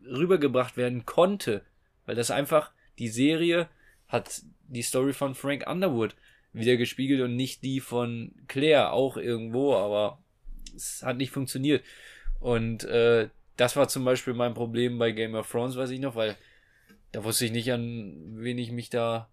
rübergebracht werden konnte. Weil das einfach, die Serie hat die Story von Frank Underwood wieder gespiegelt und nicht die von Claire, auch irgendwo, aber es hat nicht funktioniert. Und äh, das war zum Beispiel mein Problem bei Game of Thrones, weiß ich noch, weil da wusste ich nicht, an wen ich mich da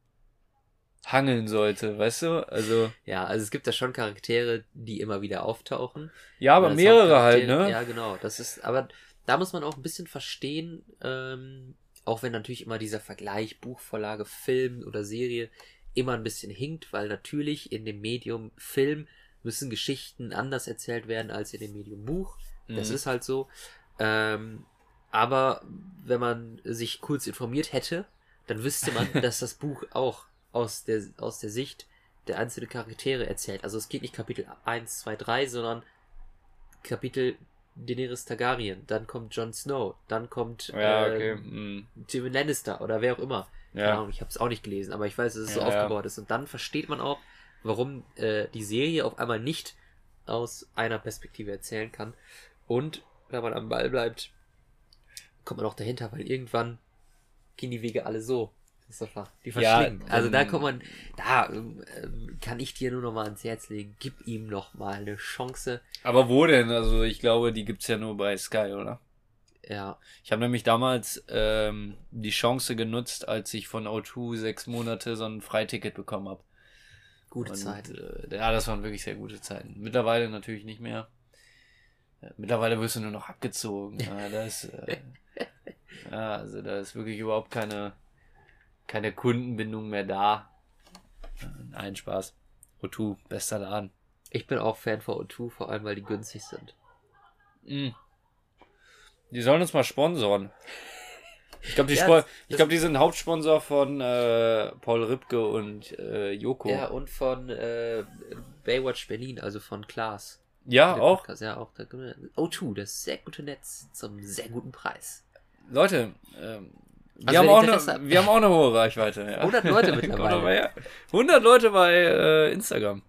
hangeln sollte, weißt du? Also, Ja, also es gibt da schon Charaktere, die immer wieder auftauchen. ja, aber mehrere halt, ne? Ja, genau. Das ist, aber da muss man auch ein bisschen verstehen, ähm, auch wenn natürlich immer dieser Vergleich Buchvorlage, Film oder Serie immer ein bisschen hinkt, weil natürlich in dem Medium Film müssen Geschichten anders erzählt werden als in dem Medium Buch. Das Mhm. ist halt so. Ähm, aber wenn man sich kurz informiert hätte, dann wüsste man, (laughs) dass das Buch auch aus der, aus der Sicht der einzelnen Charaktere erzählt. Also es geht nicht Kapitel 1, 2, 3, sondern Kapitel Daenerys Targaryen, dann kommt Jon Snow, dann kommt Ja, äh, okay. mhm. Tyrion Lannister oder wer auch immer. Keine Ja. Ahnung, ich habe es auch nicht gelesen, aber ich weiß, dass es so Ja, ja. aufgebaut ist. Und dann versteht man auch, warum äh, die Serie auf einmal nicht aus einer Perspektive erzählen kann. Und wenn man am Ball bleibt, kommt man auch dahinter, weil irgendwann gehen die Wege alle so. Christopher, die Ja, verschlingen. also da ähm, kommt man, da ähm, ähm, kann ich dir nur noch mal ans Herz legen, gib ihm noch mal eine Chance. Aber wo denn? Also, ich glaube, die gibt's ja nur bei Sky, oder? Ja, Ich habe nämlich damals ähm, die Chance genutzt, als ich von O2 sechs Monate so ein Freiticket bekommen habe. Gute Und, Zeit. Äh, ja, das waren wirklich sehr gute Zeiten. Mittlerweile natürlich nicht mehr. Äh, Mittlerweile wirst du nur noch abgezogen. Ja, da ist, äh, (laughs) ja, also da ist wirklich überhaupt keine, keine Kundenbindung mehr da. Äh, Nein, Spaß. O2, bester Laden. Ich bin auch Fan von O2, vor allem weil die günstig sind. Mm. Die sollen uns mal sponsoren. Ich glaube, die, Ja, ich glaub, die sind Hauptsponsor von äh, Paul Ripke und äh, Joko. Ja, und von äh, Baywatch Berlin, also von Klaas. Ja, auch. Podcast, Ja, auch. Da, O2, das sehr gute Netz zum sehr guten Preis. Leute, ähm, wir, Also, haben auch eine, wir haben auch eine hohe Reichweite. Ja. 100 Leute (laughs) mittlerweile. aber her. 100 Leute bei äh, Instagram.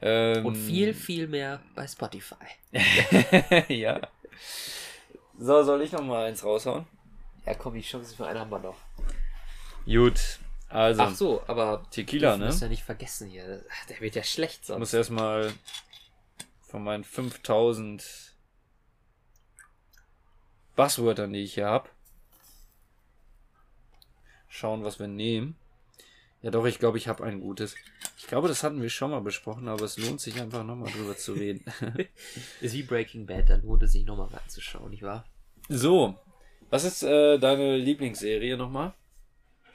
Ähm, Und viel, viel mehr bei Spotify. (laughs) ja. So, soll ich noch mal eins raushauen? Ja, komm, die Chance für einen haben wir noch. Gut. Also, Ach so, aber Tequila, ne? müssen ja nicht vergessen hier. Der wird ja schlecht Ich sonst. muss erstmal von meinen 5000 Buzzwörtern, die ich hier habe, schauen, was wir nehmen. Ja, doch, ich glaube, ich habe ein gutes. Ich glaube, das hatten wir schon mal besprochen, aber es lohnt sich einfach nochmal drüber zu reden. (laughs) Ist wie Breaking Bad, da lohnt es sich nochmal reinzuschauen, nicht wahr? so, was ist äh, deine Lieblingsserie nochmal?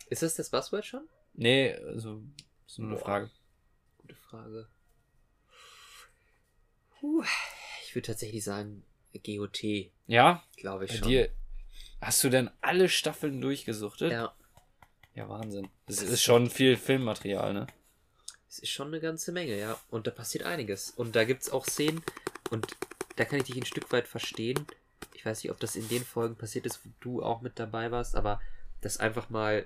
Ist das das Buzzword schon? Nee, also, ist nur eine Boah. Frage. Gute Frage. Puh, ich würde tatsächlich sagen GOT, Ja, glaube ich bei schon. dir. Hast du denn alle Staffeln durchgesuchtet? Ja, Ja, Wahnsinn. Das Das ist schon viel Filmmaterial, ne? es ist schon eine ganze Menge, ja. Und da passiert einiges. Und da gibt es auch Szenen, und da kann ich dich ein Stück weit verstehen. Ich weiß nicht, ob das in den Folgen passiert ist, wo du auch mit dabei warst, aber dass einfach mal,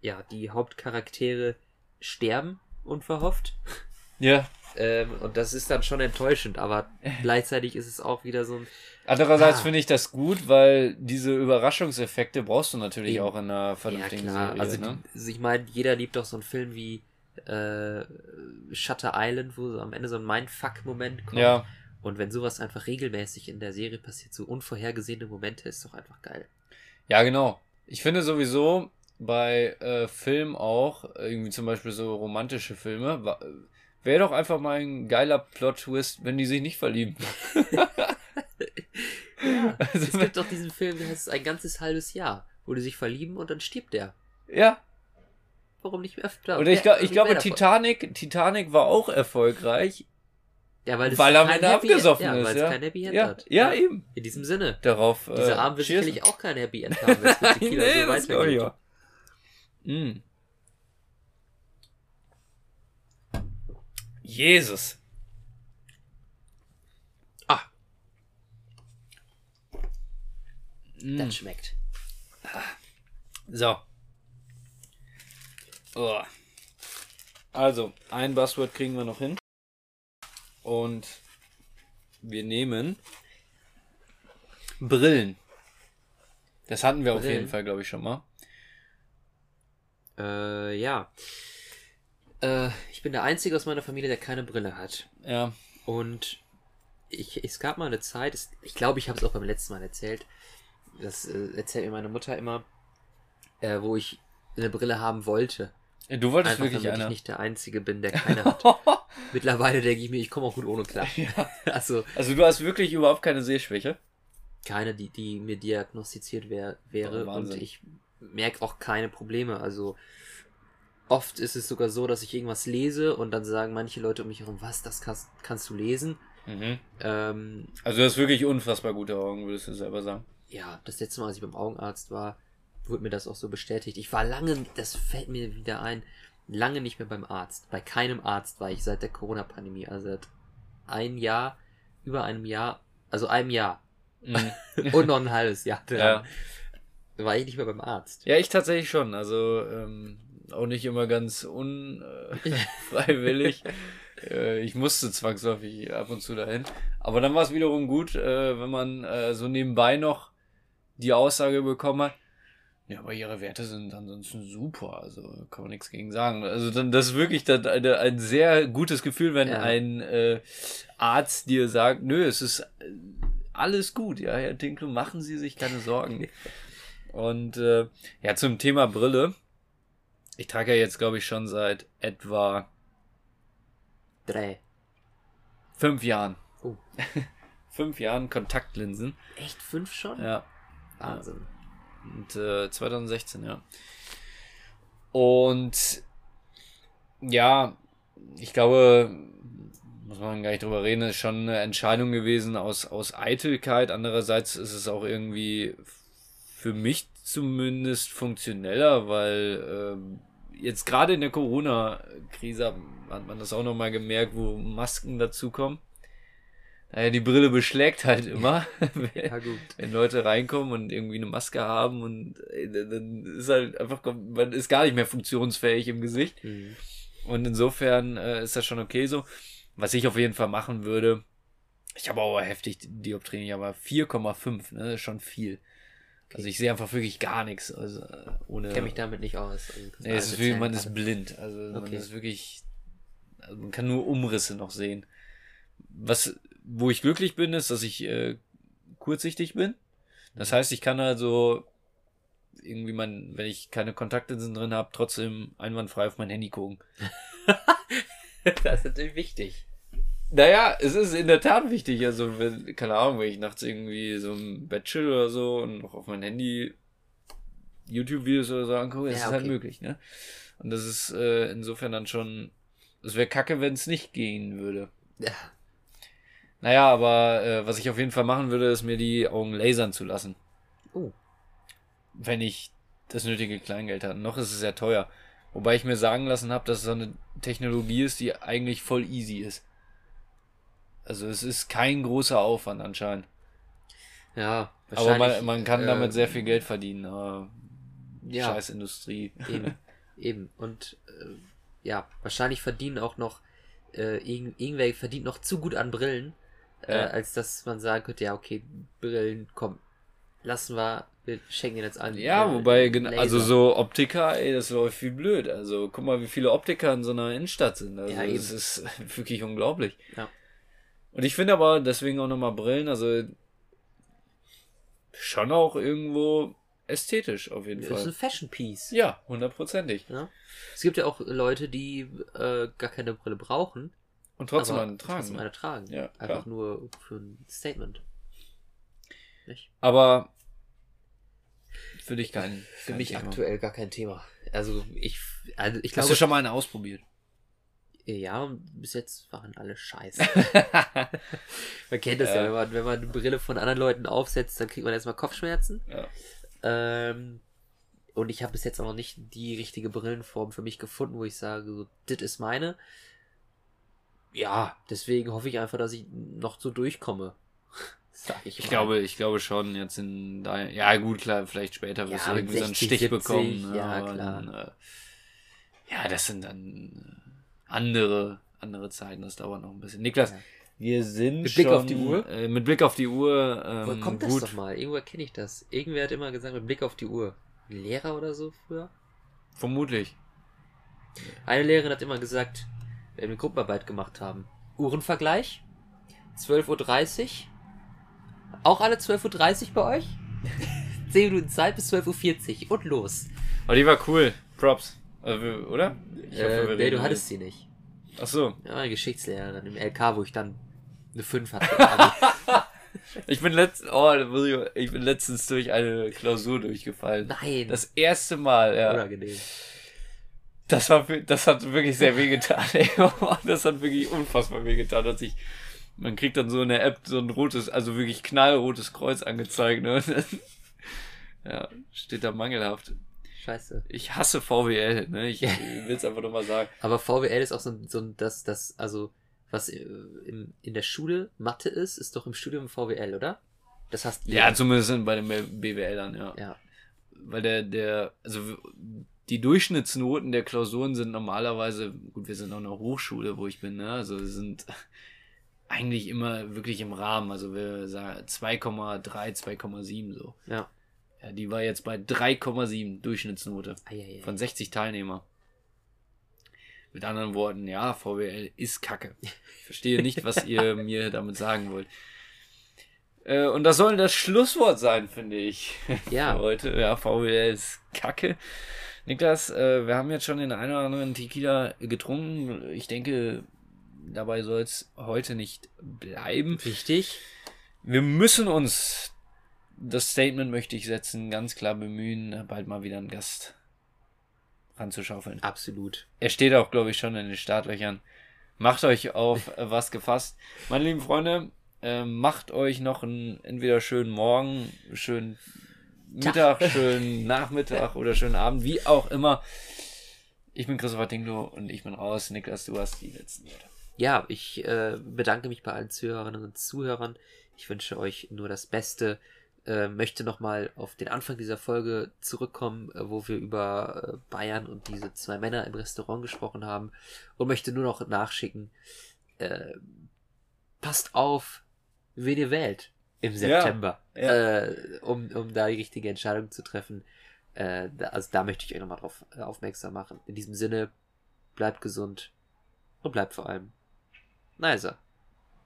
ja, die Hauptcharaktere sterben, unverhofft. Ja. Ähm, und das ist dann schon enttäuschend, aber (laughs) gleichzeitig ist es auch wieder so ein. Andererseits Ah. finde ich das gut, weil diese Überraschungseffekte brauchst du natürlich Eben. auch in einer Ja, vernünftigen klar. Serie. Also, ne? die, also ich meine, jeder liebt doch so einen Film wie äh, Shutter Island, wo so am Ende so ein Mindfuck-Moment kommt. Ja, Und wenn sowas einfach regelmäßig in der Serie passiert, so unvorhergesehene Momente, ist doch einfach geil. ja, genau. Ich finde sowieso bei äh, Filmen auch, irgendwie zum Beispiel so romantische Filme, wäre doch einfach mal ein geiler Plot-Twist, wenn die sich nicht verlieben. (laughs) (laughs) Ja, es Also, gibt doch diesen Film, der heißt ein ganzes halbes Jahr, wo die sich verlieben und dann stirbt der. ja, Warum nicht mehr öfter? oder ich, glaub, ich wie glaube? Titanic, Titanic war auch erfolgreich, ja, weil, weil er am Ende Happy- abgesoffen ja, ist. Weil ja. es kein Happy End ja, hat. ja, eben. In diesem Sinne. Darauf. Dieser äh, Abend wird sicherlich auch kein Happy End haben, wenn es mit Tequila (laughs) nee, so das glaube ich weitergeht. auch. Mm. Jesus. Ah, Mm. das schmeckt. So. Oh. Also, ein Buzzword kriegen wir noch hin. Und wir nehmen Brillen. Das hatten wir auf Brillen. jeden Fall, glaube ich, schon mal. Äh, ja. Äh, ich bin der Einzige aus meiner Familie, der keine Brille hat. Ja. Und ich, es gab mal eine Zeit, ich glaube, ich habe es auch beim letzten Mal erzählt. Das äh, erzählt mir meine Mutter immer, äh, wo ich eine Brille haben wollte. Du wolltest Einfach wirklich damit eine. ich nicht der Einzige bin, der keine hat. (laughs) Mittlerweile denke ich mir, ich komme auch gut ohne klar. (laughs) (laughs) Also also du hast wirklich überhaupt keine Sehschwäche. keine, die, die mir diagnostiziert wär, wäre. Oh, und ich merke auch keine Probleme. Also oft ist es sogar so, dass ich irgendwas lese und dann sagen manche Leute um mich herum, was, das kannst, kannst du lesen. Mhm. Ähm, Also du hast wirklich unfassbar gute Augen, würdest du selber sagen. ja, das letzte Mal, als ich beim Augenarzt war, wurde mir das auch so bestätigt. Ich war lange, das fällt mir wieder ein, lange nicht mehr beim Arzt. Bei keinem Arzt war ich seit der Corona-Pandemie. Also seit ein Jahr, über einem Jahr, also einem Jahr Mhm. (laughs) und noch ein halbes Jahr Ja. dran, war ich nicht mehr beim Arzt. Ja, ich tatsächlich schon. Also ähm, auch nicht immer ganz unfreiwillig. (laughs) äh, ich musste zwangsläufig ab und zu dahin. Aber dann war es wiederum gut, äh, wenn man äh, so nebenbei noch die Aussage bekommen hat. Ja, aber ihre Werte sind ansonsten super, also kann man nichts gegen sagen. Also dann das ist wirklich dann eine, ein sehr gutes Gefühl, wenn Ja. ein äh, Arzt dir sagt, nö, es ist äh, alles gut, ja, Herr Tinklu, machen Sie sich keine Sorgen. (laughs) Und äh, ja, zum Thema Brille. Ich trage ja jetzt, glaube ich, schon seit etwa Drei. fünf Jahren. Oh. (laughs) fünf Jahren Kontaktlinsen. Echt fünf schon? Ja. Wahnsinn. Und äh, 2016, ja. Und ja, ich glaube, muss man gar nicht drüber reden, ist schon eine Entscheidung gewesen aus, aus Eitelkeit. Andererseits ist es auch irgendwie für mich zumindest funktioneller, weil ähm, jetzt gerade in der Corona-Krise hat man das auch nochmal gemerkt, wo Masken dazukommen. Naja, die Brille beschlägt halt (laughs) immer, Ja, gut. wenn Leute reinkommen und irgendwie eine Maske haben und äh, dann ist halt einfach, man ist gar nicht mehr funktionsfähig im Gesicht. Mhm. Und insofern äh, ist das schon okay so. Was ich auf jeden Fall machen würde, ich habe auch heftig Dioptrien, aber 4,5, ne, ist schon viel. Also ich sehe einfach wirklich gar nichts. Also äh, ohne. Ich kenne mich damit nicht aus. Also, Nee, es ist wie, man ist blind. Also man Okay. ist wirklich. Also man kann nur Umrisse noch sehen. Was, wo ich glücklich bin, ist, dass ich äh, kurzsichtig bin. Das heißt, ich kann also irgendwie mein, wenn ich keine Kontaktlinsen drin habe, trotzdem einwandfrei auf mein Handy gucken. (laughs) das ist natürlich wichtig. Naja, es ist in der Tat wichtig. Also, wenn, keine Ahnung, wenn ich nachts irgendwie so im Bett chill oder so und noch auf mein Handy YouTube-Videos oder so angucke, ist Ja, es halt okay. möglich, ne? Und das ist äh, insofern dann schon. Es wäre kacke, wenn es nicht gehen würde. Ja. Naja, aber äh, was ich auf jeden Fall machen würde, ist mir die Augen lasern zu lassen. Oh. Wenn ich das nötige Kleingeld habe. Noch ist es sehr teuer. Wobei ich mir sagen lassen habe, dass es so eine Technologie ist, die eigentlich voll easy ist. Also es ist kein großer Aufwand anscheinend. Ja, Aber man, man kann äh, damit sehr viel Geld verdienen. Aber Ja. Scheiß Industrie. Eben, eben. Und äh, ja, wahrscheinlich verdienen auch noch, äh, irgend, irgendwer verdient noch zu gut an Brillen, äh, Ja. als dass man sagen könnte, ja, okay, Brillen, komm, lassen wir, wir schenken den jetzt an. Ja, äh, wobei, Laser. also so Optiker, ey, das läuft wie blöd. Also guck mal, wie viele Optiker in so einer Innenstadt sind. Also Ja, eben. das ist (laughs) wirklich unglaublich. Ja. Und ich finde aber deswegen auch nochmal Brillen, also schon auch irgendwo ästhetisch auf jeden Das ist ein Fall. Fashion Piece. Ja, hundertprozentig. Ja. Es gibt ja auch Leute, die äh, gar keine Brille brauchen, Und trotzdem aber einen tragen. trotzdem ne? eine tragen. Ja, Einfach klar. nur für ein Statement. Nicht? Aber für dich kein. Für kein mich Thema. aktuell gar kein Thema. Also ich, also ich Hast glaube, du schon mal eine ausprobiert? ja, bis jetzt waren alle scheiße. (laughs) Man kennt das ja, Ja. wenn man, wenn man eine Brille von anderen Leuten aufsetzt, dann kriegt man erstmal Kopfschmerzen. ja. Ähm, und ich habe bis jetzt auch noch nicht die richtige Brillenform für mich gefunden, wo ich sage, so, das ist meine. Ja, deswegen hoffe ich einfach, dass ich noch so durchkomme. (laughs) Sag ich, Ich glaube, ich glaube schon jetzt in dein, ja gut, klar, vielleicht später wirst Ja, du irgendwie so einen 60, Stich 70, bekommen. ne, ja, klar. Dann, äh, ja, das sind dann äh, andere, andere Zeiten, das dauert noch ein bisschen. Niklas, Ja. wir sind Mit Blick schon, auf die Uhr? Äh, mit Blick auf die Uhr, Woher ähm, kommt das gut. doch mal? Irgendwoher kenne ich das. Irgendwer hat immer gesagt, mit Blick auf die Uhr. Ein Lehrer oder so früher? Vermutlich. Eine Lehrerin hat immer gesagt, wenn wir Gruppenarbeit gemacht haben, Uhrenvergleich, 12.30 Uhr. Auch alle 12.30 Uhr bei euch? (laughs) 10 Minuten Zeit bis 12.40 Uhr und los. Aber die war cool. Props. Wir- oder? Ich hoffe, Äh, nee, du hattest sie nicht. Ach so. Ja, eine Geschichtslehrerin im LK, wo ich dann eine 5 hatte. (laughs) Ich bin letzt, oh, ich bin letztens durch eine Klausur durchgefallen. Nein, Das erste Mal, ja. unangenehm. Das war, das hat wirklich sehr wehgetan. (laughs) ey. Das hat wirklich unfassbar wehgetan. Dass ich, man kriegt dann so in der App so ein rotes, also wirklich knallrotes Kreuz angezeigt. Ne? (laughs) Ja, steht da mangelhaft. Scheiße. Ich hasse VWL. Ne? Ich will es einfach nochmal sagen. (laughs) Aber VWL ist auch so ein, so ein das, das, also, was äh, in, in der Schule Mathe ist, ist doch im Studium VWL, oder? Das heißt, Ja, zumindest bei den BWLern, ja. ja. Weil der, der, also die Durchschnittsnoten der Klausuren sind normalerweise, gut, wir sind auch eine Hochschule, wo ich bin, ne? Also wir sind eigentlich immer wirklich im Rahmen. Also wir sagen 2,3, 2,7 so. Ja. Ja, die war jetzt bei 3,7 Durchschnittsnote Eieiei. von 60 Teilnehmer. Mit anderen Worten, ja, VWL ist Kacke. Ich verstehe nicht, was ihr (laughs) mir damit sagen wollt. Äh, Und das soll das Schlusswort sein, finde ich. Ja. Für heute. Ja, VWL ist Kacke. Niklas, äh, wir haben jetzt schon den einen oder anderen Tequila getrunken. Ich denke, dabei soll es heute nicht bleiben. Wichtig. Wir müssen uns, das Statement möchte ich setzen, ganz klar bemühen, bald mal wieder einen Gast ranzuschaufeln. Absolut. Er steht auch, glaube ich, schon in den Startlöchern. Macht euch auf (laughs) was gefasst. Meine lieben Freunde, äh, macht euch noch einen entweder schönen Morgen, schönen Mittag, schönen Nachmittag oder schönen Abend, wie auch immer. Ich bin Christopher Tinglo und ich bin raus. Niklas, du hast die letzten Worte. ja, ich äh, bedanke mich bei allen Zuhörerinnen und Zuhörern. Ich wünsche euch nur das Beste. Äh, möchte nochmal auf den Anfang dieser Folge zurückkommen, äh, wo wir über äh, Bayern und diese zwei Männer im Restaurant gesprochen haben. Und möchte nur noch nachschicken, äh, passt auf, wen ihr wählt im September, Ja, ja. Äh, um, um da die richtige Entscheidung zu treffen. Äh, da, also da möchte ich euch nochmal drauf äh, aufmerksam machen. In diesem Sinne, bleibt gesund und bleibt vor allem nicer.